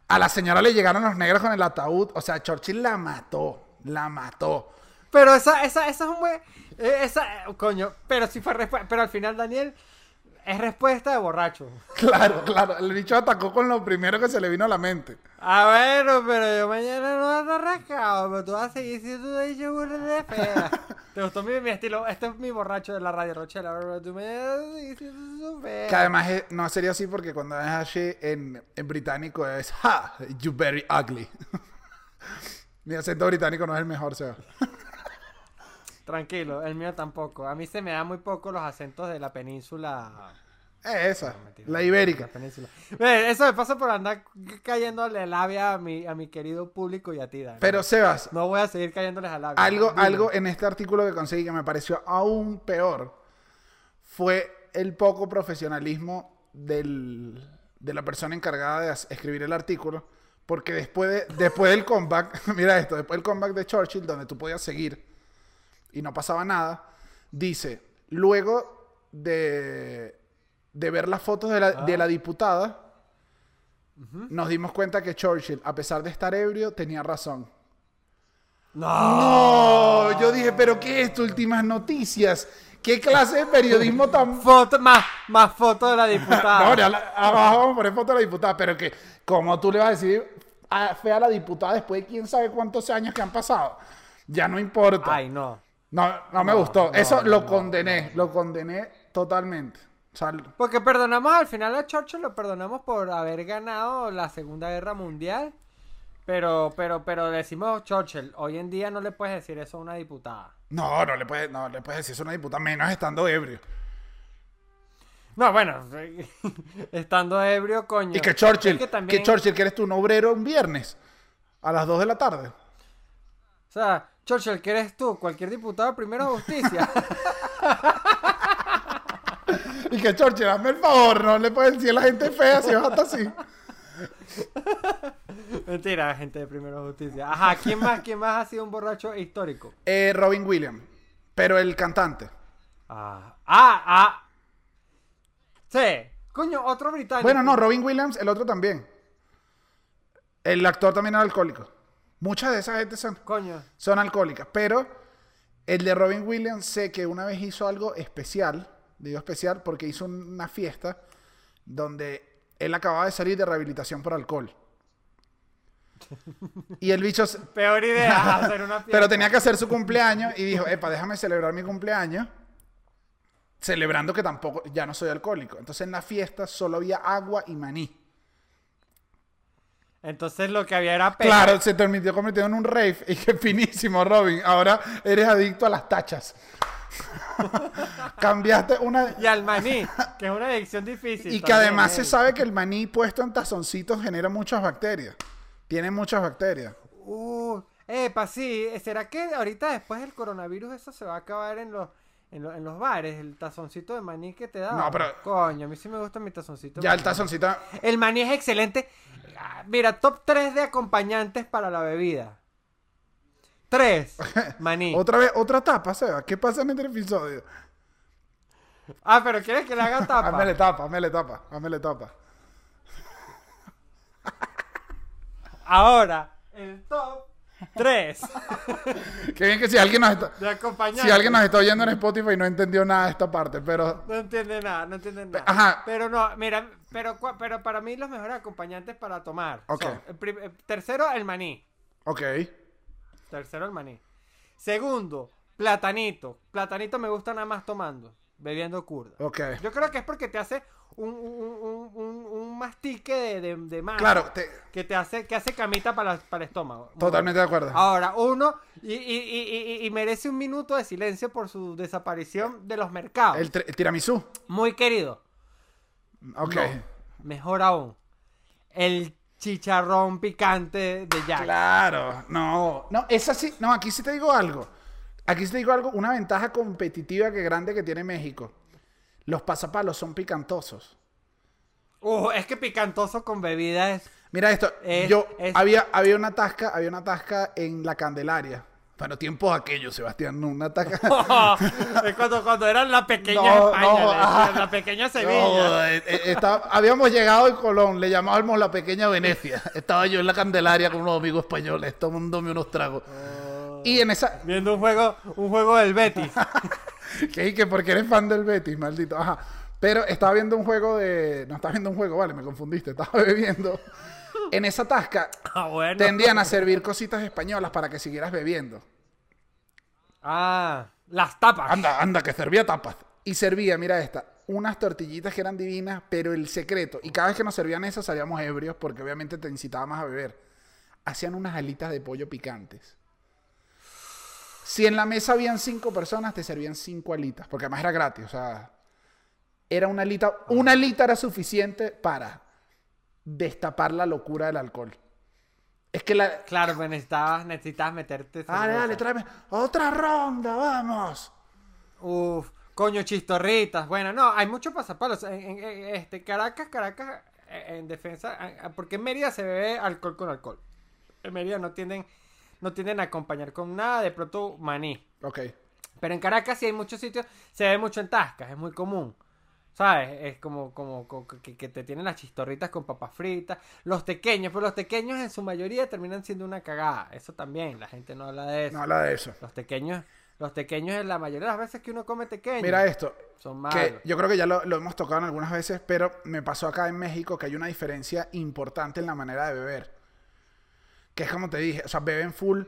A la señora le llegaron los negros con el ataúd. O sea, Churchill la mató. La mató. Pero esa, esa, esa es un buen. eh, Esa, coño. Pero si fue respuesta. Pero al final, Daniel, es respuesta de borracho. <laughs> Claro, claro. El bicho atacó con lo primero que se le vino a la mente. Ah, bueno, pero yo mañana no a estar rascado. Pero tú vas a seguir siendo de yogur de fea. <laughs> ¿Te gustó mi, mi estilo? Este es mi borracho de la radio Rochela. Pero tú mañana vas a seguir siendo fea. Que además es- no sería así porque cuando es así en, en británico es Ha, you very ugly. <laughs> Mi acento británico no es el mejor, Seba. Tranquilo, el mío tampoco. A mí se me da muy poco los acentos de la península. Es esa, la ibérica. La península. Eso me pasa por andar cayéndole labia a mi, a mi querido público y a ti, Dani. Pero Sebas, No voy a seguir cayéndoles a labia. algo, algo en este artículo que conseguí que me pareció aún peor fue el poco profesionalismo del- de la persona encargada de escribir el artículo. Porque después, de- después del comeback, <laughs> mira esto, después del comeback de Churchill, donde tú podías seguir y no pasaba nada, dice, luego de, de ver las fotos de la, de la diputada, nos dimos cuenta que Churchill, a pesar de estar ebrio, tenía razón. No. No, yo dije, pero ¿qué es esto? Últimas noticias. ¿Qué clase de periodismo tan... <laughs> Foto, más, más foto de la <laughs> diputada. No, ya la- abajo vamos a poner foto de la diputada, pero que, como tú le vas a decir a, fea a la diputada después de quién sabe cuántos años que han pasado? Ya no importa. Ay, no. No, no me gustó. no, Eso no, lo no, condené, lo condené totalmente. O sea, Porque perdonamos al final a Churchill, lo perdonamos por haber ganado la Segunda Guerra Mundial. Pero, pero, pero decimos Churchill, hoy en día no le puedes decir eso a una diputada. no, no le puedes, no le puedes decir eso a una diputada, menos estando ebrio. No, bueno, <laughs> estando ebrio, coño. Y que Churchill, Es que que, Churchill, que eres tú un obrero un viernes a las 2 de la tarde. O sea, Churchill, ¿qué eres tú? Cualquier diputado de primera justicia. <laughs> Y que Churchill, hazme el favor, no le puedes decir a la gente fea si vas hasta así. Mentira, gente de primera justicia. Ajá, ¿quién más, quién más ha sido un borracho histórico? Eh, Robin Williams, pero el cantante. Ah, ah, ah. Sí. Coño, otro británico. Bueno, no, Robin Williams, el otro también. El actor también era alcohólico. Muchas de esas gente son, Coño. son alcohólicas, pero el de Robin Williams sé que una vez hizo algo especial, digo especial porque hizo una fiesta donde él acababa de salir de rehabilitación por alcohol. Y el bicho, <laughs> Peor idea hacer una fiesta. <laughs> pero tenía que hacer su cumpleaños y dijo, epa, déjame celebrar mi cumpleaños, celebrando que tampoco, ya no soy alcohólico. Entonces en la fiesta solo había agua y maní. Entonces lo que había era pena. Claro, se terminó convirtiendo en un rave. <laughs> Y qué finísimo, Robin. Ahora eres adicto a las tachas. <laughs> Cambiaste una... Y al maní, que es una adicción difícil. Y que además se sabe que el maní puesto en tazoncitos genera muchas bacterias. Tiene muchas bacterias. Uh, epa, sí. ¿Será que ahorita después del coronavirus eso se va a acabar en los, en, lo- en los bares? El tazoncito de maní que te da. No, pero- Coño, a mí sí me gusta mi tazoncito. Ya el tazoncito... El maní es excelente. Ah, Mira, top 3 de acompañantes para la bebida. 3. <laughs> Maní. Otra vez, otra tapa, Seba. ¿Qué pasa en este episodio? Ah, pero ¿quieres que le haga tapa? <laughs> Hámele tapa, hámele tapa, hámele tapa. Ahora, el top 3 <laughs> Qué bien que si alguien nos está... Si alguien nos está oyendo en Spotify no entendió nada de esta parte, pero... No entiende nada, no entiende nada. Ajá. Pero no, mira, pero, pero para mí los mejores acompañantes para tomar. Ok. son, el prim- el tercero, el maní. Ok. Tercero, el maní. Segundo, platanito. Platanito me gusta nada más tomando, bebiendo curda. Ok. Yo creo que es porque te hace un, un, un, un- mastique de, de, de masa Claro, te- que te hace, que hace camita para, para el estómago. Totalmente de acuerdo. Ahora, uno, y, y- y- y- y merece un minuto de silencio por su desaparición de los mercados. El, el tiramisú. Muy querido. Ok. No, mejor aún, el chicharrón picante de Jack. Claro. No. No, esa sí. No, aquí sí te digo algo. Aquí sí te digo algo. Una ventaja competitiva que grande que tiene México. Los pasapalos son picantosos. Uh, es que picantoso con bebida es... Mira esto. Es- yo es- había, había una tasca, había una tasca en la Candelaria. Bueno, tiempos aquellos, Sebastián, una tasca. <laughs> es cuando, cuando eran la pequeña No, España, no, ajá. la pequeña Sevilla. eh, eh, estaba- habíamos llegado en Colón, le llamábamos la pequeña Venecia. Estaba yo en la Candelaria con unos amigos españoles, tomándome unos tragos. Y en esa. Viendo un juego, un juego del Betis. <laughs> <laughs> Que, que porque eres fan del Betis, maldito. Ajá. Pero estaba viendo un juego de. No estaba viendo un juego, vale, me confundiste. <laughs> Estaba bebiendo. En esa tasca <laughs> ah, bueno. tendían a servir cositas españolas para que siguieras bebiendo. Ah, las tapas. Anda, anda, que servía tapas. Y servía, mira esta, unas tortillitas que eran divinas, pero el secreto, y cada vez que nos servían esas salíamos ebrios, porque obviamente te incitaba más a beber. Hacían unas alitas de pollo picantes. Si en la mesa habían cinco personas, te servían cinco alitas, porque además era gratis, o sea, era una alita, una alita era suficiente para destapar la locura del alcohol. Es que la... Claro, pues necesitabas, necesitabas meterte. Dale, dale, cerveza. tráeme otra ronda, vamos. Uf, coño, chistorritas. Bueno, no, hay muchos pasapalos. En, en- en- este, Caracas, Caracas, eh, en defensa, eh, porque en Mérida se bebe alcohol con alcohol. En Mérida no tienden, no tienden a acompañar con nada, de pronto maní. Ok. Pero en Caracas sí hay muchos sitios, se ve mucho en Tascas, es muy común. ¿Sabes? Es como, como, como que, que te tienen las chistorritas con papas fritas. Los pequeños, pero los pequeños en su mayoría terminan siendo una cagada. Eso también, la gente no habla de eso. No habla de eso. Los pequeños, los pequeños en la mayoría de las veces que uno come pequeño. Mira esto. Son malos. Que yo creo que ya lo, lo hemos tocado en algunas veces, pero me pasó acá en México que hay una diferencia importante en la manera de beber. Que es como te dije, o sea, beben full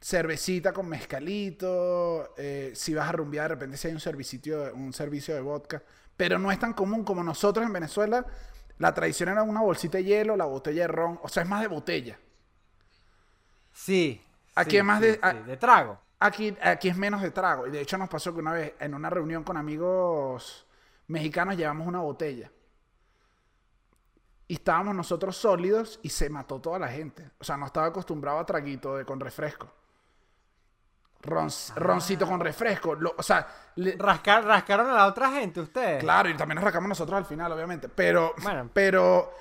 cervecita con mezcalito. eh, si vas a rumbear, de repente si hay un servicio, un servicio de vodka. Pero no es tan común como nosotros en Venezuela. La tradición era una bolsita de hielo, la botella de ron. O sea, es más de botella. Sí. Aquí sí, es más sí, de- sí, de trago. Aquí, aquí es menos de trago. Y de hecho nos pasó que una vez en una reunión con amigos mexicanos llevamos una botella. Y estábamos nosotros sólidos y se mató toda la gente. O sea, no estaba acostumbrado a traguito de, con refresco. Ron- roncito con refresco. Lo- o sea, le- Rascar- rascaron a la otra gente ustedes. Claro, y también nos rascamos nosotros al final, obviamente. Pero, Bueno. pero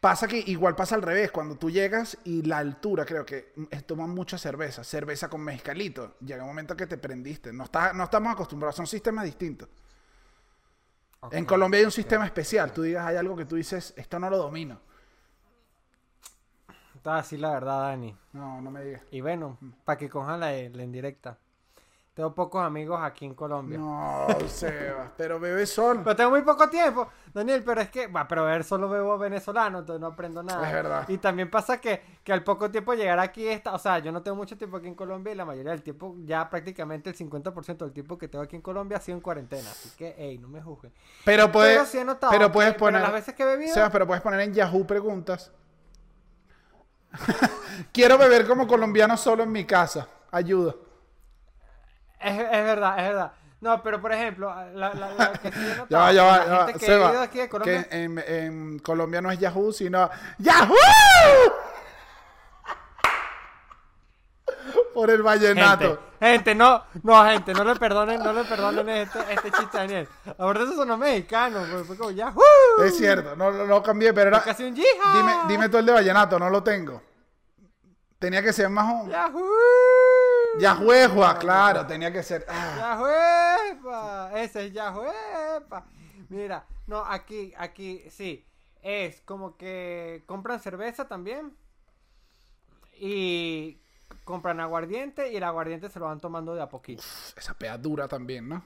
pasa que igual pasa al revés. Cuando tú llegas y la altura, creo que toman mucha cerveza. Cerveza con mezcalito. Llega un momento que te prendiste. No, está- no estamos acostumbrados. Son sistemas distintos. En Colombia hay un sistema especial. Tú digas, hay algo que tú dices, esto no lo domino. Te voy a decir la verdad, Dani. No, no me digas. Y bueno, para que cojan la, la indirecta. Tengo pocos amigos aquí en Colombia. No, Sebas. Pero bebe sol. Pero tengo muy poco tiempo, Daniel, pero es que, va, pero ver, solo bebo venezolano, entonces no aprendo nada. Es verdad. Y también pasa que, que al poco tiempo llegar aquí, está, o sea, yo no tengo mucho tiempo aquí en Colombia y la mayoría del tiempo, ya prácticamente el 50% del tiempo que tengo aquí en Colombia ha sido en cuarentena. Así que, hey, no me juzguen. Pero puedes, Pero sí he notado pero que- puedes pero poner. las veces que he bebido- Sebas, pero puedes poner en Yahoo preguntas. <laughs> Quiero beber como colombiano solo en mi casa. Ayuda. Es, es verdad, es verdad. No, pero por ejemplo, la, la, la que sí he <laughs> notado, Ya va, ya va, la gente que Seba, he ido aquí de Colombia, que en, en Colombia no es Yahoo, sino ¡Yahoo! <laughs> Por el vallenato. Gente, gente, no, no, gente, no le perdonen, no le perdonen este, este chiste a Daniel. Ahora eso sonó mexicano, fue, fue como Yahoo. Es cierto, no, no cambié, pero era. Casi un yija. Dime, dime tú el de vallenato, no lo tengo. Tenía que ser más un. Yahoo. Yahuejua, claro, tenía que ser. ah. Yahuepa. Ese es Yahuepa. Mira, no, aquí, aquí, sí. Es como que compran cerveza también. Y compran aguardiente y el aguardiente se lo van tomando de a poquito. Esa pea dura también, ¿no?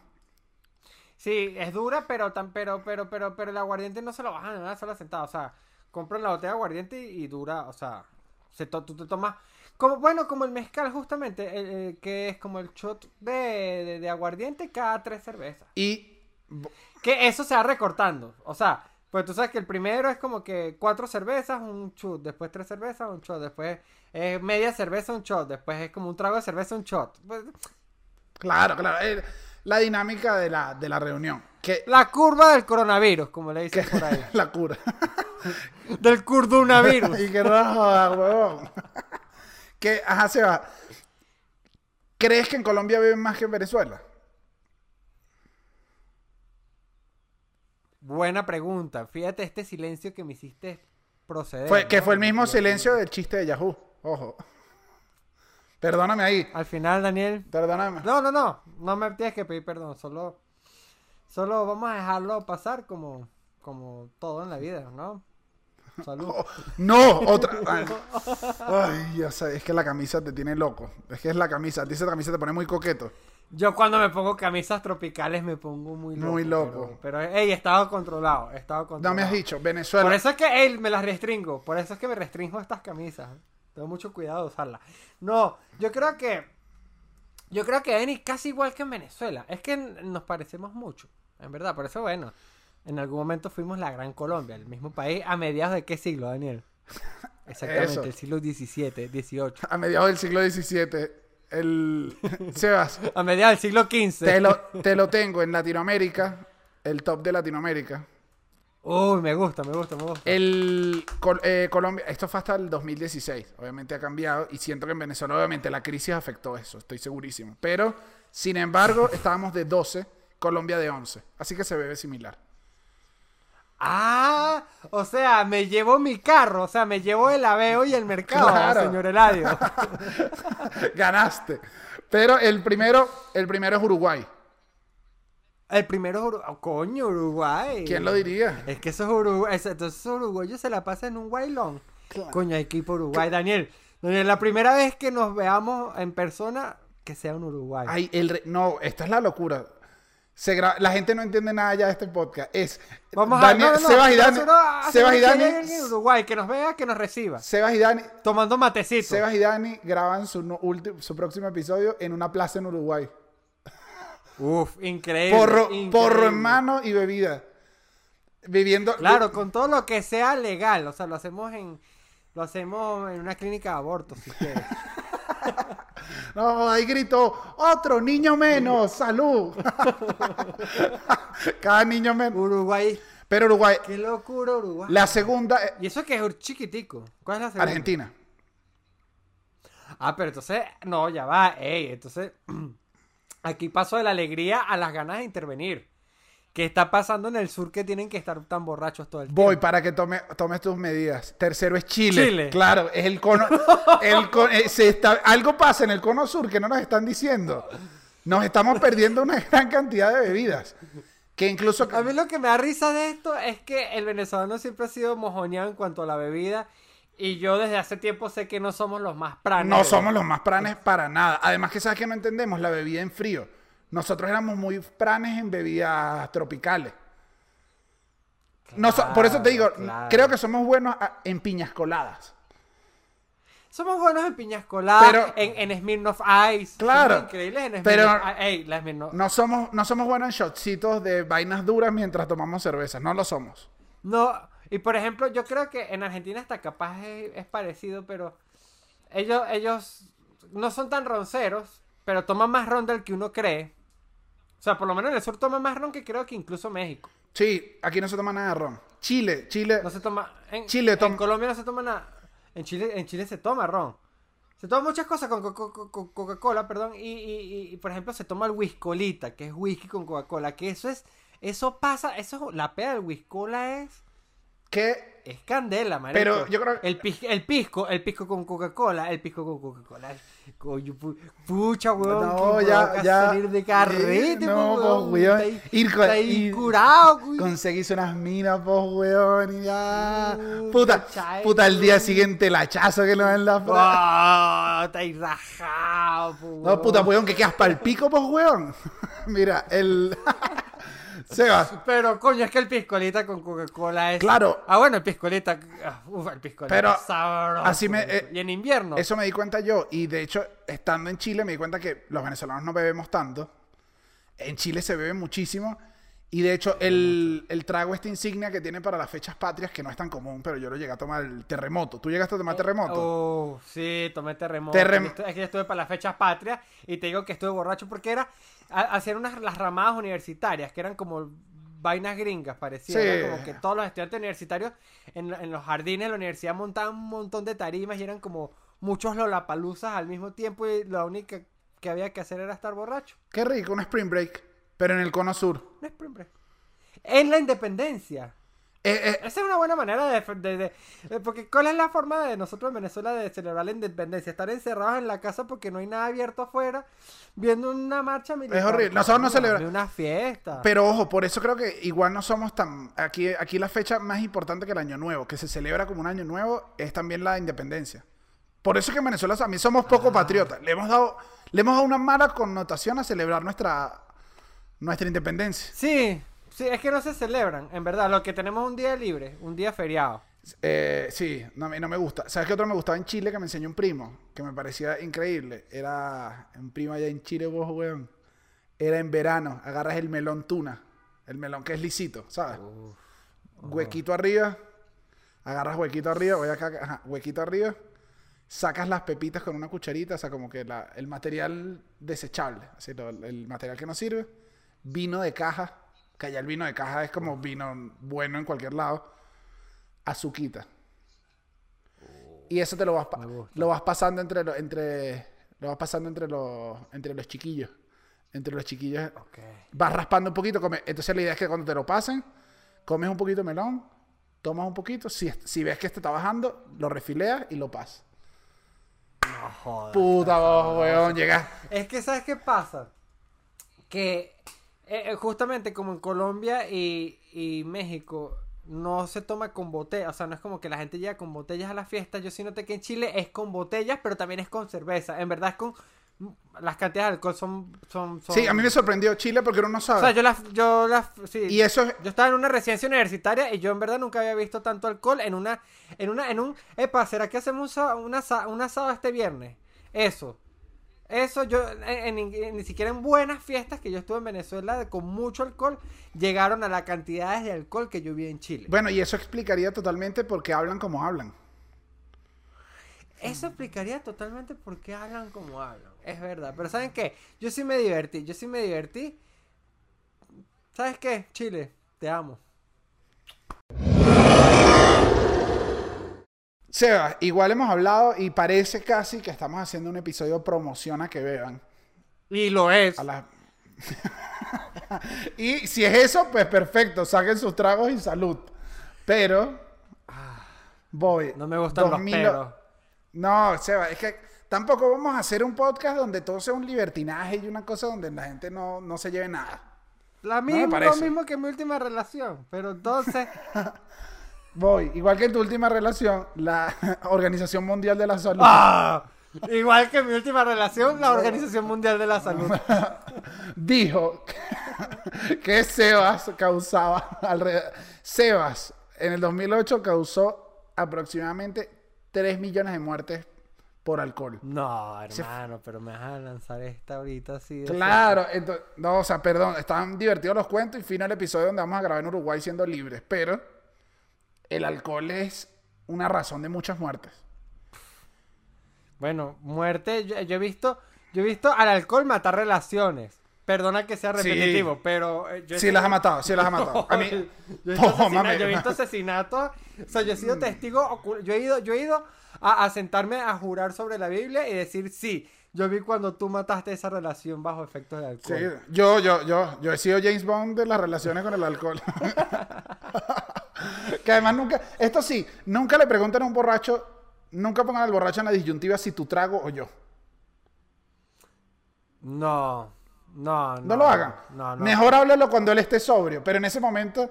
Sí, es dura, pero tan, pero, pero, pero, pero el aguardiente no se lo bajan en una sola sentada. O sea, compran la botella de aguardiente y, y dura, o sea, se to- tú te tomas. Como, bueno, como el mezcal, justamente, eh, eh, que es como el shot de, de, de aguardiente cada tres cervezas. Y. Que eso se va recortando. O sea, pues tú sabes que el primero es como que cuatro cervezas, un shot, después tres cervezas, un shot, después eh, media cerveza, un shot, después es como un trago de cerveza, un shot. Pues, Claro, claro. eh, la dinámica de la, de la reunión. Que, la curva del coronavirus, como le dicen por ahí. <laughs> la cura. del curdunavirus. <laughs> y que no, huevón. Que, ajá, se va. ¿Crees que en Colombia viven más que en Venezuela? Buena pregunta. Fíjate este silencio que me hiciste proceder. Fue, que fue el mismo silencio del chiste de Yahoo. Ojo. Perdóname ahí. Al final, Daniel. Perdóname. No, no, no. No me tienes que pedir perdón. Solo, solo vamos a dejarlo pasar como, como todo en la vida, ¿no? Salud. Oh, no, otra. Ay, Ay, ya sé, es que la camisa te tiene loco. Es que es la camisa. A ti esa camisa te pone muy coqueto. Yo cuando me pongo camisas tropicales me pongo muy loco. Muy loco. Pero, pero hey, he estado controlado. He estado controlado. No me has dicho, Por Venezuela. eso es que hey, me las restringo. Por eso es que me restringo estas camisas. Tengo mucho cuidado de usarlas. No, yo creo que. Yo creo que Dani casi igual que en Venezuela. Es que nos parecemos mucho. En verdad, por eso, bueno. En algún momento fuimos la Gran Colombia, el mismo país. ¿A mediados de qué siglo, Daniel? <laughs> Exactamente, Eso. el siglo XVII, XVIII. A mediados del siglo XVII, el. <laughs> Sebas, A mediados del siglo XV. te lo, <laughs> te lo tengo en Latinoamérica. El top de Latinoamérica. Uy, me gusta, me gusta, me gusta. El Col- eh, Colombia, esto fue hasta el 2016, obviamente ha cambiado y siento que en Venezuela obviamente la crisis afectó eso, estoy segurísimo. Pero, sin embargo, estábamos de 12, Colombia de 11, así que se bebe similar. Ah, o sea, me llevo mi carro, o sea, me llevo el aveo y el mercado, <laughs> Claro. señor Eladio. <laughs> Ganaste. Pero el primero, el primero es Uruguay. El primero es Uruguay. coño, Uruguay. ¿Quién lo diría? Es que esos uruguayos, entonces uruguayos se la pasan en un guaylón. Coño, hay que ir por Uruguay. Daniel, Daniel, la primera vez que nos veamos en persona, que sea un Uruguay. Ay, el re- no, esta es la locura. Se gra- la gente no entiende nada ya de este podcast. Es Vamos a no, no, Sebas y Dani, Sebas y Dani, en Uruguay, que nos vea, que nos reciba. Sebas y Dani, Tomando matecito. Sebas y Dani graban su, no- ulti- su próximo episodio en una plaza en Uruguay. Uf, increíble. Porro, increíble. porro en mano y bebida. Viviendo. Claro, con todo lo que sea legal. O sea, lo hacemos en. Lo hacemos en una clínica de aborto, si quieres. <laughs> No, ahí gritó, otro niño menos, salud. <laughs> Cada niño menos. Uruguay. Pero Uruguay, Qué locura Uruguay. la segunda, eh, Y eso que es chiquitico. ¿Cuál es la segunda? Argentina. Ah, pero entonces, no, ya va. Ey, entonces, <clears throat> aquí paso de la alegría a las ganas de intervenir. ¿Qué está pasando en el sur que tienen que estar tan borrachos todo el tiempo? Voy para que tome, tomes tus medidas. Tercero es Chile. Chile. Claro, es el cono. <laughs> el co- eh, se está, algo pasa en el cono sur que no nos están diciendo. Nos estamos perdiendo una gran cantidad de bebidas. Que incluso. A mí lo que me da risa de esto es que el venezolano siempre ha sido mojoneado en cuanto a la bebida. Y yo desde hace tiempo sé que no somos los más pranes. No somos los más pranes para nada. Además que sabes que no entendemos la bebida en frío. Nosotros éramos muy pranes en bebidas tropicales. Por eso te digo, Claro, creo que somos buenos a- en piñas coladas. Somos buenos en piñas coladas, Pero- en, en Smirnoff Ice. Claro, Somos increíbles en Smirnoff pero-. Ey, la Smirnoff- No somos, no somos buenos en shotcitos de vainas duras mientras tomamos cerveza. No lo somos. No, y por ejemplo, yo creo que en Argentina hasta capaz es, es parecido, pero ellos, ellos no son tan ronceros, pero toman más ron del que uno cree. O sea, por lo menos en el sur toman más ron que creo que incluso México. Sí, aquí no se toma nada de ron. Chile, Chile. No se toma. En, Chile en toma- Colombia no se toma nada. En Chile, en Chile se toma ron. Se toma muchas cosas con co- co- co- co- Coca-Cola, perdón. Y, y- y- y, por ejemplo, se toma el whiskolita, que es whisky con Coca-Cola. Que eso es. Eso pasa. Eso, la peda del whiskola es. que Es candela, marico. Pero yo creo- El, pis- el pisco, el pisco con Coca-Cola, el pisco con Coca-Cola. Pucha, weón. No, ya, ya. salir de carrete, No, po, weón. Está ahí- Ir con- está ahí ir- curado, güey. conseguís unas minas, pues, weón, y ya. Uh, Puta, cachai, puta, el día weón. siguiente el hachazo que nos dan la fra- Ah, está ahí rajado, po, No, weón. puta, weón, que quedas para el pico, pues, weón. <laughs> Mira, el. <laughs> Sebas, Pero coño, es que el piscolita con Coca-Cola es. Claro. Ah, bueno, el piscolita. ah, Uf, el piscolita. Pero es sabroso, así me- eh, y en invierno. eso me di cuenta yo. Y de hecho, estando en Chile, me di cuenta que los venezolanos no bebemos tanto. En Chile se bebe muchísimo. Y de hecho, el, el trago, esta insignia que tiene para las fechas patrias, que no es tan común, pero yo lo llegué a tomar el terremoto. ¿Tú llegaste a tomar terremoto? Oh, sí, tomé terremoto. Terrem- es que yo estuve para las fechas patrias y te digo que estuve borracho porque era ha- hacían unas las ramadas universitarias que eran como vainas gringas parecía Sí. Como que todos los estudiantes universitarios en, en los jardines de la universidad montaban un montón de tarimas y eran como muchos lolapaluzas al mismo tiempo y la única que había que hacer era estar borracho Qué rico, un spring break. Pero en el cono sur. No es en la independencia Eh, eh, esa es una buena manera de, de- de- de- Porque ¿cuál es la forma de nosotros en Venezuela de celebrar la independencia? Estar encerrados en la casa porque no hay nada abierto afuera, viendo una marcha militar. horrible. Nosotros no Coño, celebra- hazme Una fiesta. Pero ojo, por eso creo que igual no somos tan... Aquí, aquí la fecha más importante que el Año Nuevo, que se celebra como un Año Nuevo, es también la independencia. Por eso es que en Venezuela también somos Ah. poco patriotas. Le hemos dado, le hemos dado una mala connotación a celebrar nuestra, nuestra independencia. Sí, sí, es que no se celebran, en verdad. Lo que tenemos es un día libre, un día feriado. Eh, sí, no, no me gusta. ¿Sabes qué otro me gustaba en Chile que me enseñó un primo? Que me parecía increíble. Era un primo allá en Chile, vos, weón. Era en verano. Agarras el melón tuna. El melón que es lisito, ¿sabes? Huequito arriba. Agarras huequito arriba. Voy acá, ajá, huequito arriba. Sacas las pepitas con una cucharita. O sea, como que la- el material desechable. Así, lo- el material que no sirve. Vino de caja. Que allá el vino de caja es como vino bueno en cualquier lado azuquita. Y eso te lo vas, lo vas pasando entre los, entre, lo vas pasando entre los, entre los chiquillos. Entre los chiquillos. Ok. Vas raspando un poquito. come- Entonces la idea es que cuando te lo pasen, comes un poquito de melón, tomas un poquito. Si, si ves que este está bajando, lo refileas y lo pasas. No jodas. Puta vos, weón, llegas. Es que, ¿sabes qué pasa? Que eh, eh, justamente como en Colombia y, y México no se toma con botellas, o sea, no es como que la gente llega con botellas a la fiesta. Yo sí noté que en Chile es con botellas, pero también es con cerveza. En verdad es con. Las cantidades de alcohol son. son, son- Sí, a mí me sorprendió Chile porque uno no O sabe. sea, yo las. Yo las sí. Y eso es, Yo estaba en una residencia universitaria y yo en verdad nunca había visto tanto alcohol en una, en una, en un, epa, ¿será que hacemos un, sa- un asa- un asado este viernes? Eso. Eso yo, en- en- en- ni siquiera en buenas fiestas que yo estuve en Venezuela de- con mucho alcohol, llegaron a las cantidades de alcohol que yo vi en Chile. bueno, y eso explicaría totalmente por qué hablan como hablan. Eso explicaría totalmente por qué hablan como hablan. Es verdad. Pero ¿saben qué? Yo sí me divertí. Yo sí me divertí. ¿Sabes qué? Chile, te amo. Seba, igual hemos hablado y parece casi que estamos haciendo un episodio promoción a que beban. Y lo es. A la- <laughs> y si es eso, pues perfecto, saquen sus tragos y salud. Pero, voy. No me gustan 2000 los peros. No, Seba, es que tampoco vamos a hacer un podcast donde todo sea un libertinaje y una cosa donde la gente no, no se lleve nada. La misma, lo parece. mismo que mi última relación. Pero entonces. <laughs> Voy, igual que en tu última relación, la <laughs> Organización Mundial de la Salud ¡Ah! Igual que mi última relación, la Organización Mundial de la Salud. <laughs> dijo <laughs> que Sebas causaba alrededor... Sebas en el 2008 causó aproximadamente 3 millones de muertes por alcohol. No, hermano, pero me vas a lanzar esta ahorita así. de Claro, ento- no, o sea, perdón, estaban divertidos los cuentos y fin al episodio donde vamos a grabar en Uruguay siendo libres, pero el alcohol es una razón de muchas muertes. Bueno, muerte, yo, yo he visto, yo he visto al alcohol matar relaciones. Perdona que sea Sí. repetitivo, pero eh, yo Sí las ha matado, sí las ha matado. A mí, <laughs> yo, he visto <laughs> yo he visto asesinatos, o sea, yo he sido testigo, ocul- yo he ido, yo he ido a, a sentarme a jurar sobre la Biblia y decir sí. Yo vi cuando tú mataste esa relación bajo efectos de Sí, alcohol. yo, yo, yo, yo he sido James Bond de las relaciones con el alcohol. <laughs> que además nunca, esto sí, nunca le preguntan a un borracho, nunca pongan al borracho en la disyuntiva si tú trago o yo. No, no, no. No, lo hagan. No, no. Mejor háblalo cuando él esté sobrio, pero en ese momento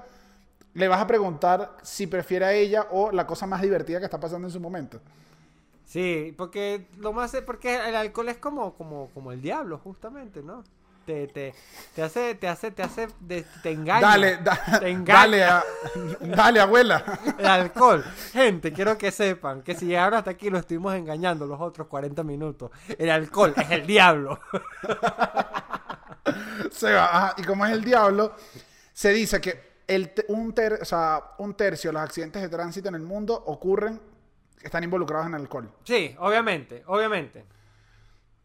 le vas a preguntar si prefiere a ella o la cosa más divertida que está pasando en su momento. Sí, porque lo más porque el alcohol es como como como el diablo justamente, ¿no? Te, te, te hace te hace te hace te engaña. Dale, da- te engaña. dale, a- dale, abuela. El alcohol. Gente, quiero que sepan que si llegaron hasta aquí lo estuvimos engañando los otros 40 minutos. El alcohol es el diablo. <laughs> Se va, ajá, Y como es el diablo, se dice que el un, ter- o sea, un tercio de los accidentes de tránsito en el mundo ocurren, están involucrados en alcohol. Sí, obviamente, obviamente.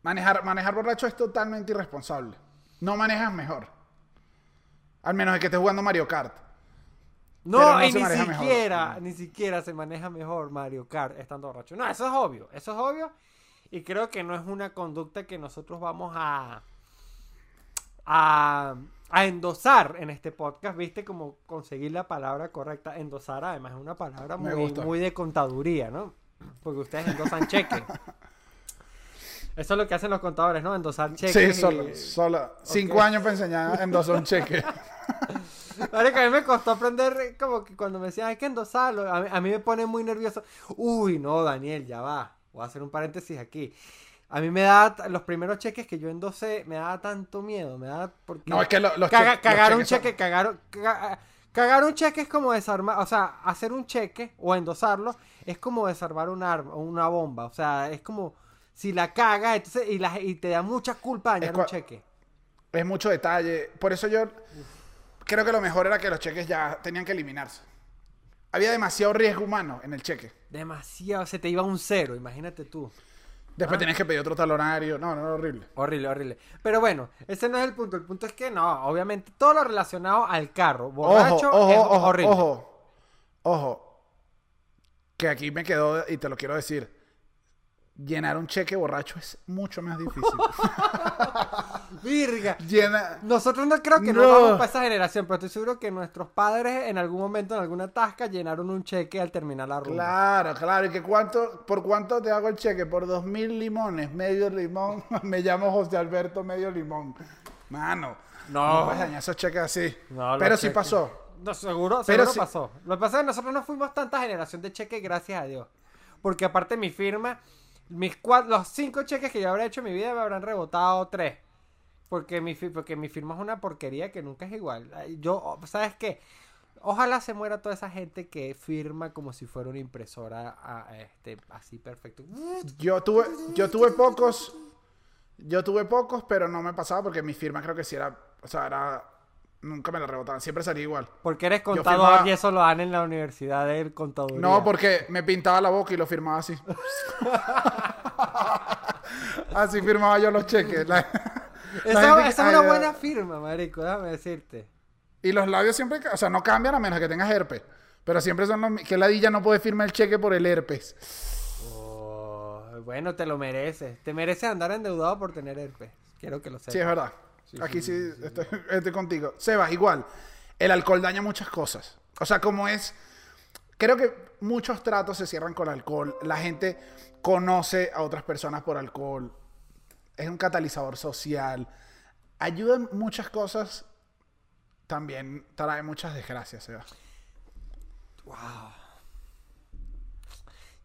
Manejar, manejar borracho es totalmente irresponsable. No manejas mejor. Al menos de que estés jugando Mario Kart. No, y ni mejor. siquiera, ni siquiera se maneja mejor Mario Kart estando borracho. No, eso es obvio, eso es obvio. Y creo que no es una conducta que nosotros vamos a, a, a endosar en este podcast, ¿viste? Como conseguir la palabra correcta. Endosar, además, es una palabra muy, de contaduría, ¿no? Porque ustedes endosan cheques. <laughs> Eso es lo que hacen los contadores, ¿no? Endosar cheques. Sí, y- solo. solo. Cinco años para enseñar a endosar un cheque. <laughs> Marico, a mí me costó aprender como que cuando me decían hay que endosarlo, a mí, a mí me pone muy nervioso. Uy, no, Daniel, ya va. Voy a hacer un paréntesis aquí. A mí me da, los primeros cheques que yo endosé, me daba tanto miedo, me da porque... No, es que lo- los Caga- cheques- los cagar un cheques son- cheque, cagar, caga- cagar un cheque es como desarmar, o sea, hacer un cheque o endosarlo es como desarmar un arma, una bomba, o sea, es como si la cagas entonces, y, la, y te da mucha culpa dañar un cheque. Es mucho detalle. Por eso yo creo que lo mejor era que los cheques ya tenían que eliminarse. Había demasiado riesgo humano en el cheque. Demasiado, se te iba un cero, imagínate tú. Después Ah. tenías que pedir otro talonario. No, no, horrible. Horrible, horrible. Pero bueno, ese no es el punto. El punto es que no, obviamente todo lo relacionado al carro, borracho, ojo, es ojo, ojo, horrible. ojo, ojo. Que aquí me quedó y te lo quiero decir. Llenar un cheque borracho es mucho más difícil. <laughs> Virga. Llena. Nosotros no creo que no, No. vamos para esa generación, pero estoy seguro que nuestros padres en algún momento, en alguna tasca, llenaron un cheque al terminar la rumba. Claro, claro. ¿Y que cuánto, por cuánto te hago el cheque? Por dos mil limones, medio limón. <laughs> me llamo José Alberto Medio Limón. Mano. No. No puedes dañar esos cheques así. No, Pero sí cheques. pasó. No, seguro, Pero seguro sí- pasó. Lo que pasa es que nosotros no fuimos tanta generación de cheques, gracias a Dios. Porque aparte mi firma, mis los cinco cheques que yo habré hecho en mi vida me habrán rebotado tres. Porque mi, porque mi firma es una porquería que nunca es igual. Yo, ¿sabes qué? Ojalá se muera toda esa gente que firma como si fuera una impresora a- este, así perfecto. Yo tuve, yo tuve pocos. Yo tuve pocos, pero no me pasaba porque mi firma creo que sí era. O sea, era Nunca me la rebotaban, siempre salía igual. Porque eres contador firmaba- y eso lo dan en la universidad del contador. No, porque me pintaba la boca y lo firmaba así. <laughs> así firmaba yo los cheques. La Esa, es una buena firma, marico, déjame decirte. Y los labios siempre, o sea, no cambian a menos que tengas herpes. Pero siempre son los que ladilla no puede firmar el cheque por el herpes. Oh, bueno, te lo mereces. Te mereces andar endeudado por tener herpes. Quiero que lo sepas. Sí, es verdad. Aquí sí, estoy, estoy contigo. Sebas, igual. El alcohol daña muchas cosas. O sea, como es. Creo que muchos tratos se cierran con alcohol. La gente conoce a otras personas por alcohol. Es un catalizador social. Ayuda en muchas cosas. También trae muchas desgracias, Sebas.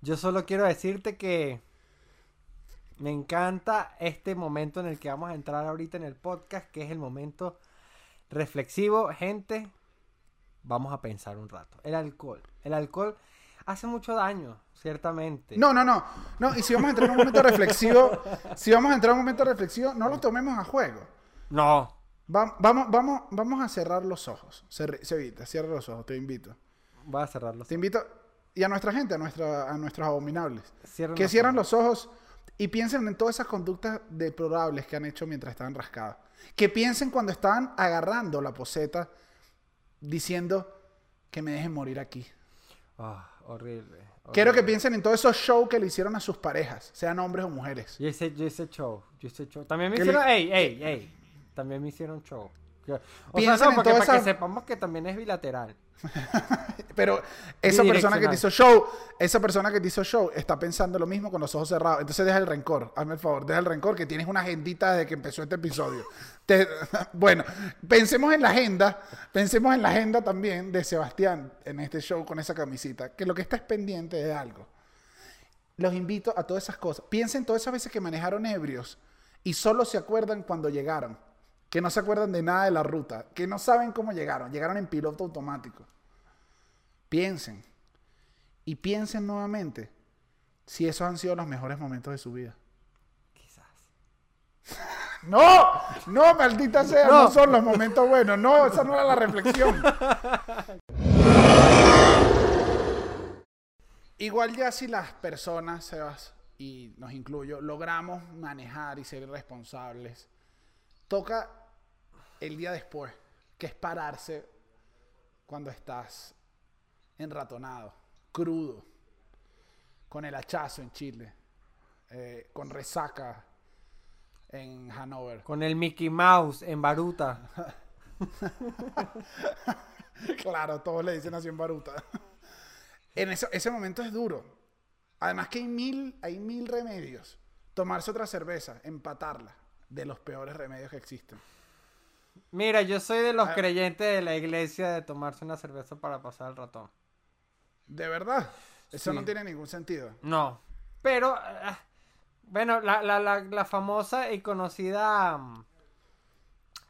Yo solo quiero decirte que me encanta este momento en el que vamos a entrar ahorita en el podcast, que es el momento reflexivo. Gente, vamos a pensar un rato. El alcohol. El alcohol hace mucho daño, ciertamente. No, no, no. No, y si vamos a entrar en un momento reflexivo, si vamos a entrar en un momento reflexivo, no lo tomemos a juego. No. Va- vamos, vamos, vamos a cerrar los ojos. Cerri- Cevita, cierra los ojos, te invito. Voy a cerrarlo. Te invito. Y a nuestra gente, a, nuestra, a nuestros abominables. Cierren que los cierran ojos. los ojos y piensen en todas esas conductas deplorables que han hecho mientras estaban rascadas. Que piensen cuando estaban agarrando la poseta diciendo que me dejen morir aquí. Ah, horrible. Quiero que piensen en todos esos shows que le hicieron a sus parejas, sean hombres o mujeres. Yo hice, yo hice show. Yo hice show. También me ¿Qué hicieron. le- ey, ey, ey. También me hicieron show. O sea, Piensen no, porque para que sepamos que también es bilateral. <laughs> Pero esa persona que te hizo show, esa persona que te hizo show está pensando lo mismo con los ojos cerrados. Entonces deja el rencor. Hazme el favor, deja el rencor que tienes una agendita desde que empezó este episodio. Te- <laughs> bueno, pensemos en la agenda, pensemos en la agenda también de Sebastián en este show con esa camisita, que lo que está es pendiente de algo. Los invito a todas esas cosas. Piensen todas esas veces que manejaron ebrios y solo se acuerdan cuando llegaron. Que no se acuerdan de nada de la ruta. Que no saben cómo llegaron. Llegaron en piloto automático. Piensen. Y piensen nuevamente si esos han sido los mejores momentos de su vida. Quizás. <laughs> No, no, maldita sea, no, No. son los momentos buenos. No, esa no era la reflexión. <laughs> Igual ya si las personas, Sebas, y nos incluyo, logramos manejar y ser responsables, toca el día después, que es pararse cuando estás enratonado, crudo, con el hachazo en Chile, eh, con resaca en Hanover. Con el Mickey Mouse en Baruta. <laughs> Claro, todos le dicen así en Baruta. En eso, ese momento es duro. Además que hay mil, hay mil remedios. Tomarse otra cerveza, empatarla, de los peores remedios que existen. Mira, yo soy de los Ah. creyentes de la iglesia de tomarse una cerveza para pasar el ratón. De verdad. Eso Sí. no tiene ningún sentido. No. Pero, ah, bueno, la, la, la, la famosa y conocida mm,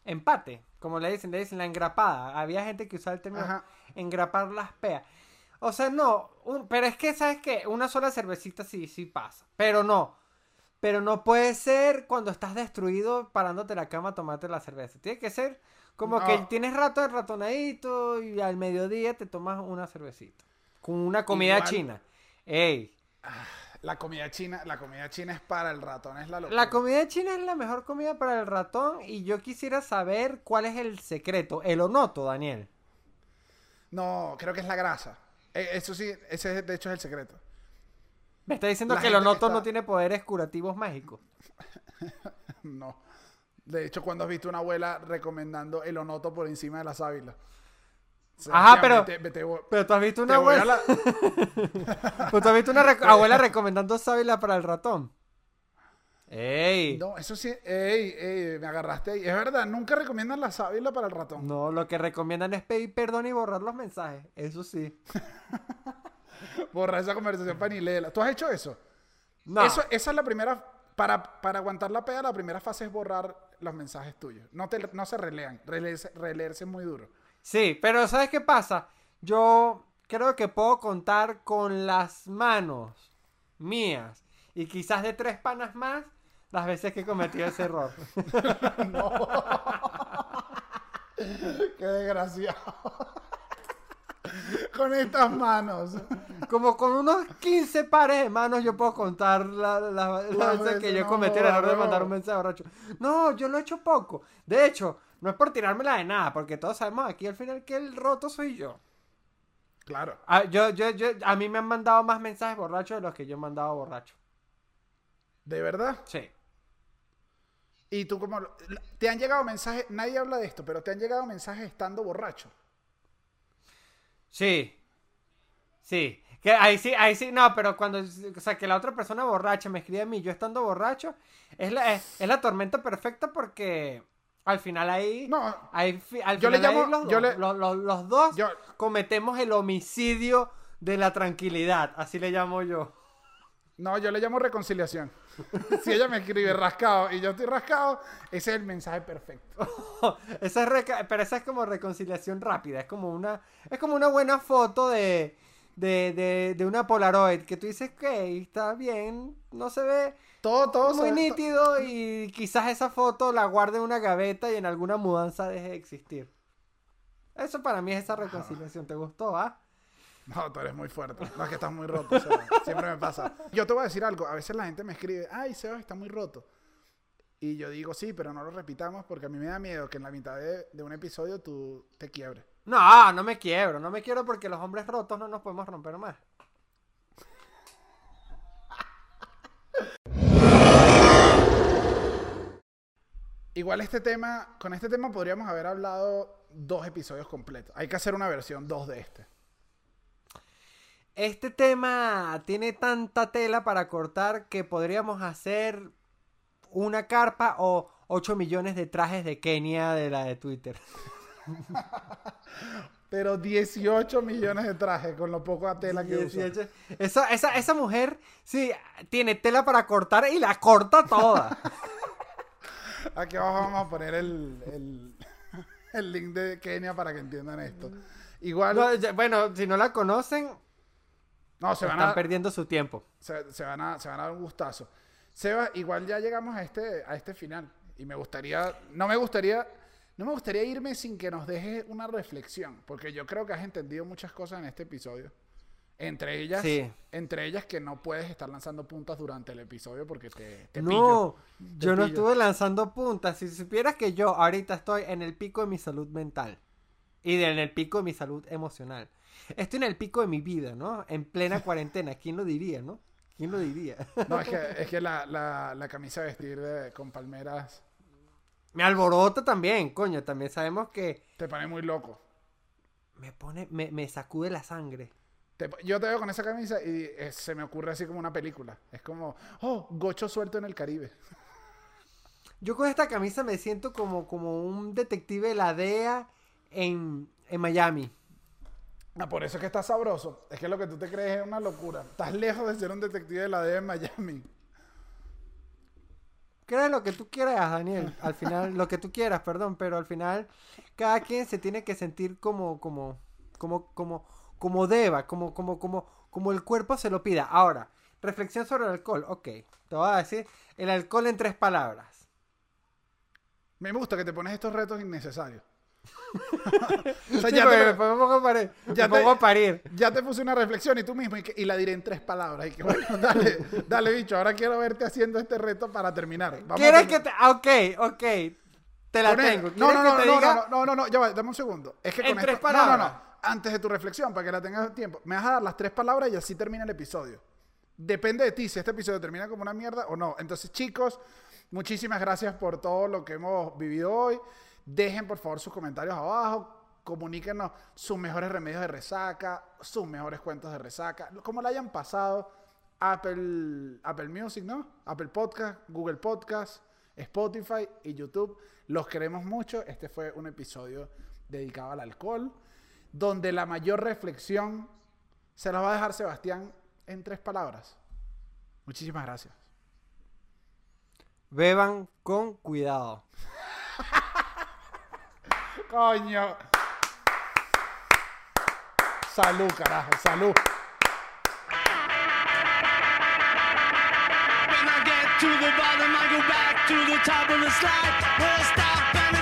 empate, como le dicen, le dicen la engrapada. Había gente que usaba el término Ajá. engrapar las peas. O sea, no, un- pero es que, ¿sabes qué? Una sola cervecita sí, sí pasa. Pero no. Pero no puede ser cuando estás destruido parándote la cama a tomarte la cerveza. Tiene que ser como No. que tienes rato de ratonadito y al mediodía te tomas una cervecita. Con una comida Igual- china. Ey, La comida china, la comida china es para el ratón, es la locura. la comida china es la mejor comida para el ratón y yo quisiera saber cuál es el secreto. El onoto, Daniel. No, creo que es la grasa. Eh, Eso sí, ese de hecho es el secreto. Me está diciendo La que el onoto no tiene poderes curativos mágicos. <laughs> No. De hecho, cuando has visto una abuela recomendando el onoto por encima de la sábila. Ajá, pero- Vete- vete- Pero tú has visto una abuela, la- <laughs> pero tú has visto una <laughs> abuela recomendando sábila para el ratón. Ey. No, eso sí, ey, ey, me agarraste ahí. Es verdad, nunca recomiendan la sábila para el ratón. No, lo que recomiendan es pedir perdón y borrar los mensajes. Eso sí. Borra esa conversación para ni leerla. ¿Tú has hecho eso? No. Eso, esa es la primera. Para, para aguantar la pega, la primera fase es borrar los mensajes tuyos. No, te, no se relean. Releerse, releerse es muy duro. Sí, pero ¿sabes qué pasa? Yo creo que puedo contar con las manos mías y quizás de tres panas más las veces que he cometido ese error. <laughs> <laughs> Qué desgraciado. <laughs> Con estas manos. Como con unos 15 pares de manos yo puedo contar la, la, la Las veces que yo no, cometí el error de mandar un mensaje borracho. No, yo lo he hecho poco. De hecho, no es por tirármela de nada, porque todos sabemos aquí al final que el roto soy yo. Claro. Ah, yo, yo, yo, a mí me han mandado más mensajes borrachos de los que yo he mandado borracho. ¿De verdad? Sí. Y tú como... Te han llegado mensajes... Nadie habla de esto, pero te han llegado mensajes estando borracho. Sí. Sí. Que ahí sí, ahí sí, no, pero cuando, o sea, que la otra persona borracha me escribe a mí, yo estando borracho, es la, es, es la tormenta perfecta porque al final ahí, No, ahí al Yo le final ahí llamo- los, yo dos, le- los, los- los dos yo... cometemos el homicidio de la tranquilidad, así le llamo yo. No, yo le llamo reconciliación. <laughs> si ella me escribe rascado y yo estoy rascado, ese es el mensaje perfecto. <laughs> esa es pero esa es como reconciliación rápida, es como una, es como una buena foto de, de, de, de una Polaroid que tú dices que está bien, no se ve Todo, todo... muy nítido y quizás esa foto la guarde en una gaveta y en alguna mudanza deje de existir. Eso para mí es esa reconciliación. ¿Te gustó, ah? No, tú eres muy fuerte. No, es que estás muy roto. o sea, siempre me pasa. Yo te voy a decir algo. A veces la gente me escribe, ay, Sebas está muy roto. Y yo digo, sí, pero no lo repitamos porque a mí me da miedo que en la mitad de, de un episodio tú te quiebres. No, no me quiebro, no me quiebro porque los hombres rotos no nos podemos romper más. Igual este tema, con este tema podríamos haber hablado dos episodios completos. Hay que hacer una versión dos de este. Este tema tiene tanta tela para cortar que podríamos hacer una carpa o 8 millones de trajes de Kenia de la de Twitter. <laughs> Pero 18 millones de trajes con lo poco de tela que usa. 18. Esa, esa, esa mujer, sí, tiene tela para cortar y la corta toda. <laughs> Aquí abajo vamos a poner el, el, <laughs> el link de Kenia para que entiendan esto. Igual, No, no, ya- bueno, si no la conocen, se van están a, perdiendo su tiempo. se, se van a, se van a dar un gustazo. Seba, igual ya llegamos a este, a este final. Y me gustaría, no me gustaría, no me gustaría irme sin que nos deje una reflexión. Porque yo creo que has entendido muchas cosas en este episodio. Entre ellas, Sí. entre ellas que no puedes estar lanzando puntas durante el episodio porque te, te no, pillo. yo no pillo. estuve lanzando puntas. Si supieras que yo ahorita estoy en el pico de mi salud mental y de- en el pico de mi salud emocional. Estoy en el pico de mi vida, ¿no? En plena cuarentena. ¿Quién lo diría, no? ¿Quién lo diría? No, es que, es que la, la, la camisa de vestir de- con palmeras me alborota también, coño. También sabemos que te pone muy loco. me pone, me, me sacude la sangre. Te- yo te veo con esa camisa y eh, se me ocurre así como una película. Es como, oh, gocho suelto en el Caribe. Yo con esta camisa me siento como, como un detective de la DEA en, en Miami. Ah, por eso es que estás sabroso. Es que lo que tú te crees es una locura. Estás lejos de ser un detective de la DEA en Miami. Crees lo que tú quieras, Daniel. Al final, lo que tú quieras, perdón, pero al final cada quien se tiene que sentir como, como, como, como, como deba, como, como, como, como el cuerpo se lo pida. Ahora, reflexión sobre el alcohol. Ok, te voy a decir el alcohol en tres palabras. Me gusta que te pones estos retos innecesarios. <laughs> o sea, Sí, ya, porque me te, pongo a parir. ya me te- pongo a parir. ya te puse una reflexión y tú mismo y, que- y la diré en tres palabras. Y que bueno, <laughs> dale, dale, bicho. Ahora quiero verte haciendo este reto para terminar. Vamos a ¿Quieres que te.? ah, Ok, ok. Te la tengo. No, ¿Quieres no, no, te no, diga? no, no, no, no, ya va, dame un segundo. Es que En con tres esto, no, no, palabras. no. Antes de tu reflexión, para que la tengas tiempo, me vas a dar las tres palabras y así termina el episodio. Depende de ti si este episodio termina como una mierda o no. Entonces, chicos, muchísimas gracias por todo lo que hemos vivido hoy. Dejen por favor sus comentarios abajo. Comuníquenos sus mejores remedios de resaca, sus mejores cuentos de resaca, como la hayan pasado. Apple, Apple Music, ¿no? Apple Podcast, Google Podcast, Spotify y YouTube. Los queremos mucho. Este fue un episodio dedicado al alcohol, donde la mayor reflexión se la va a dejar Sebastián en tres palabras. Muchísimas gracias. Beban con cuidado. Coño. Salud, carajo, salud. When I get to the bottom, I go back to the top of the slide. Where I stop and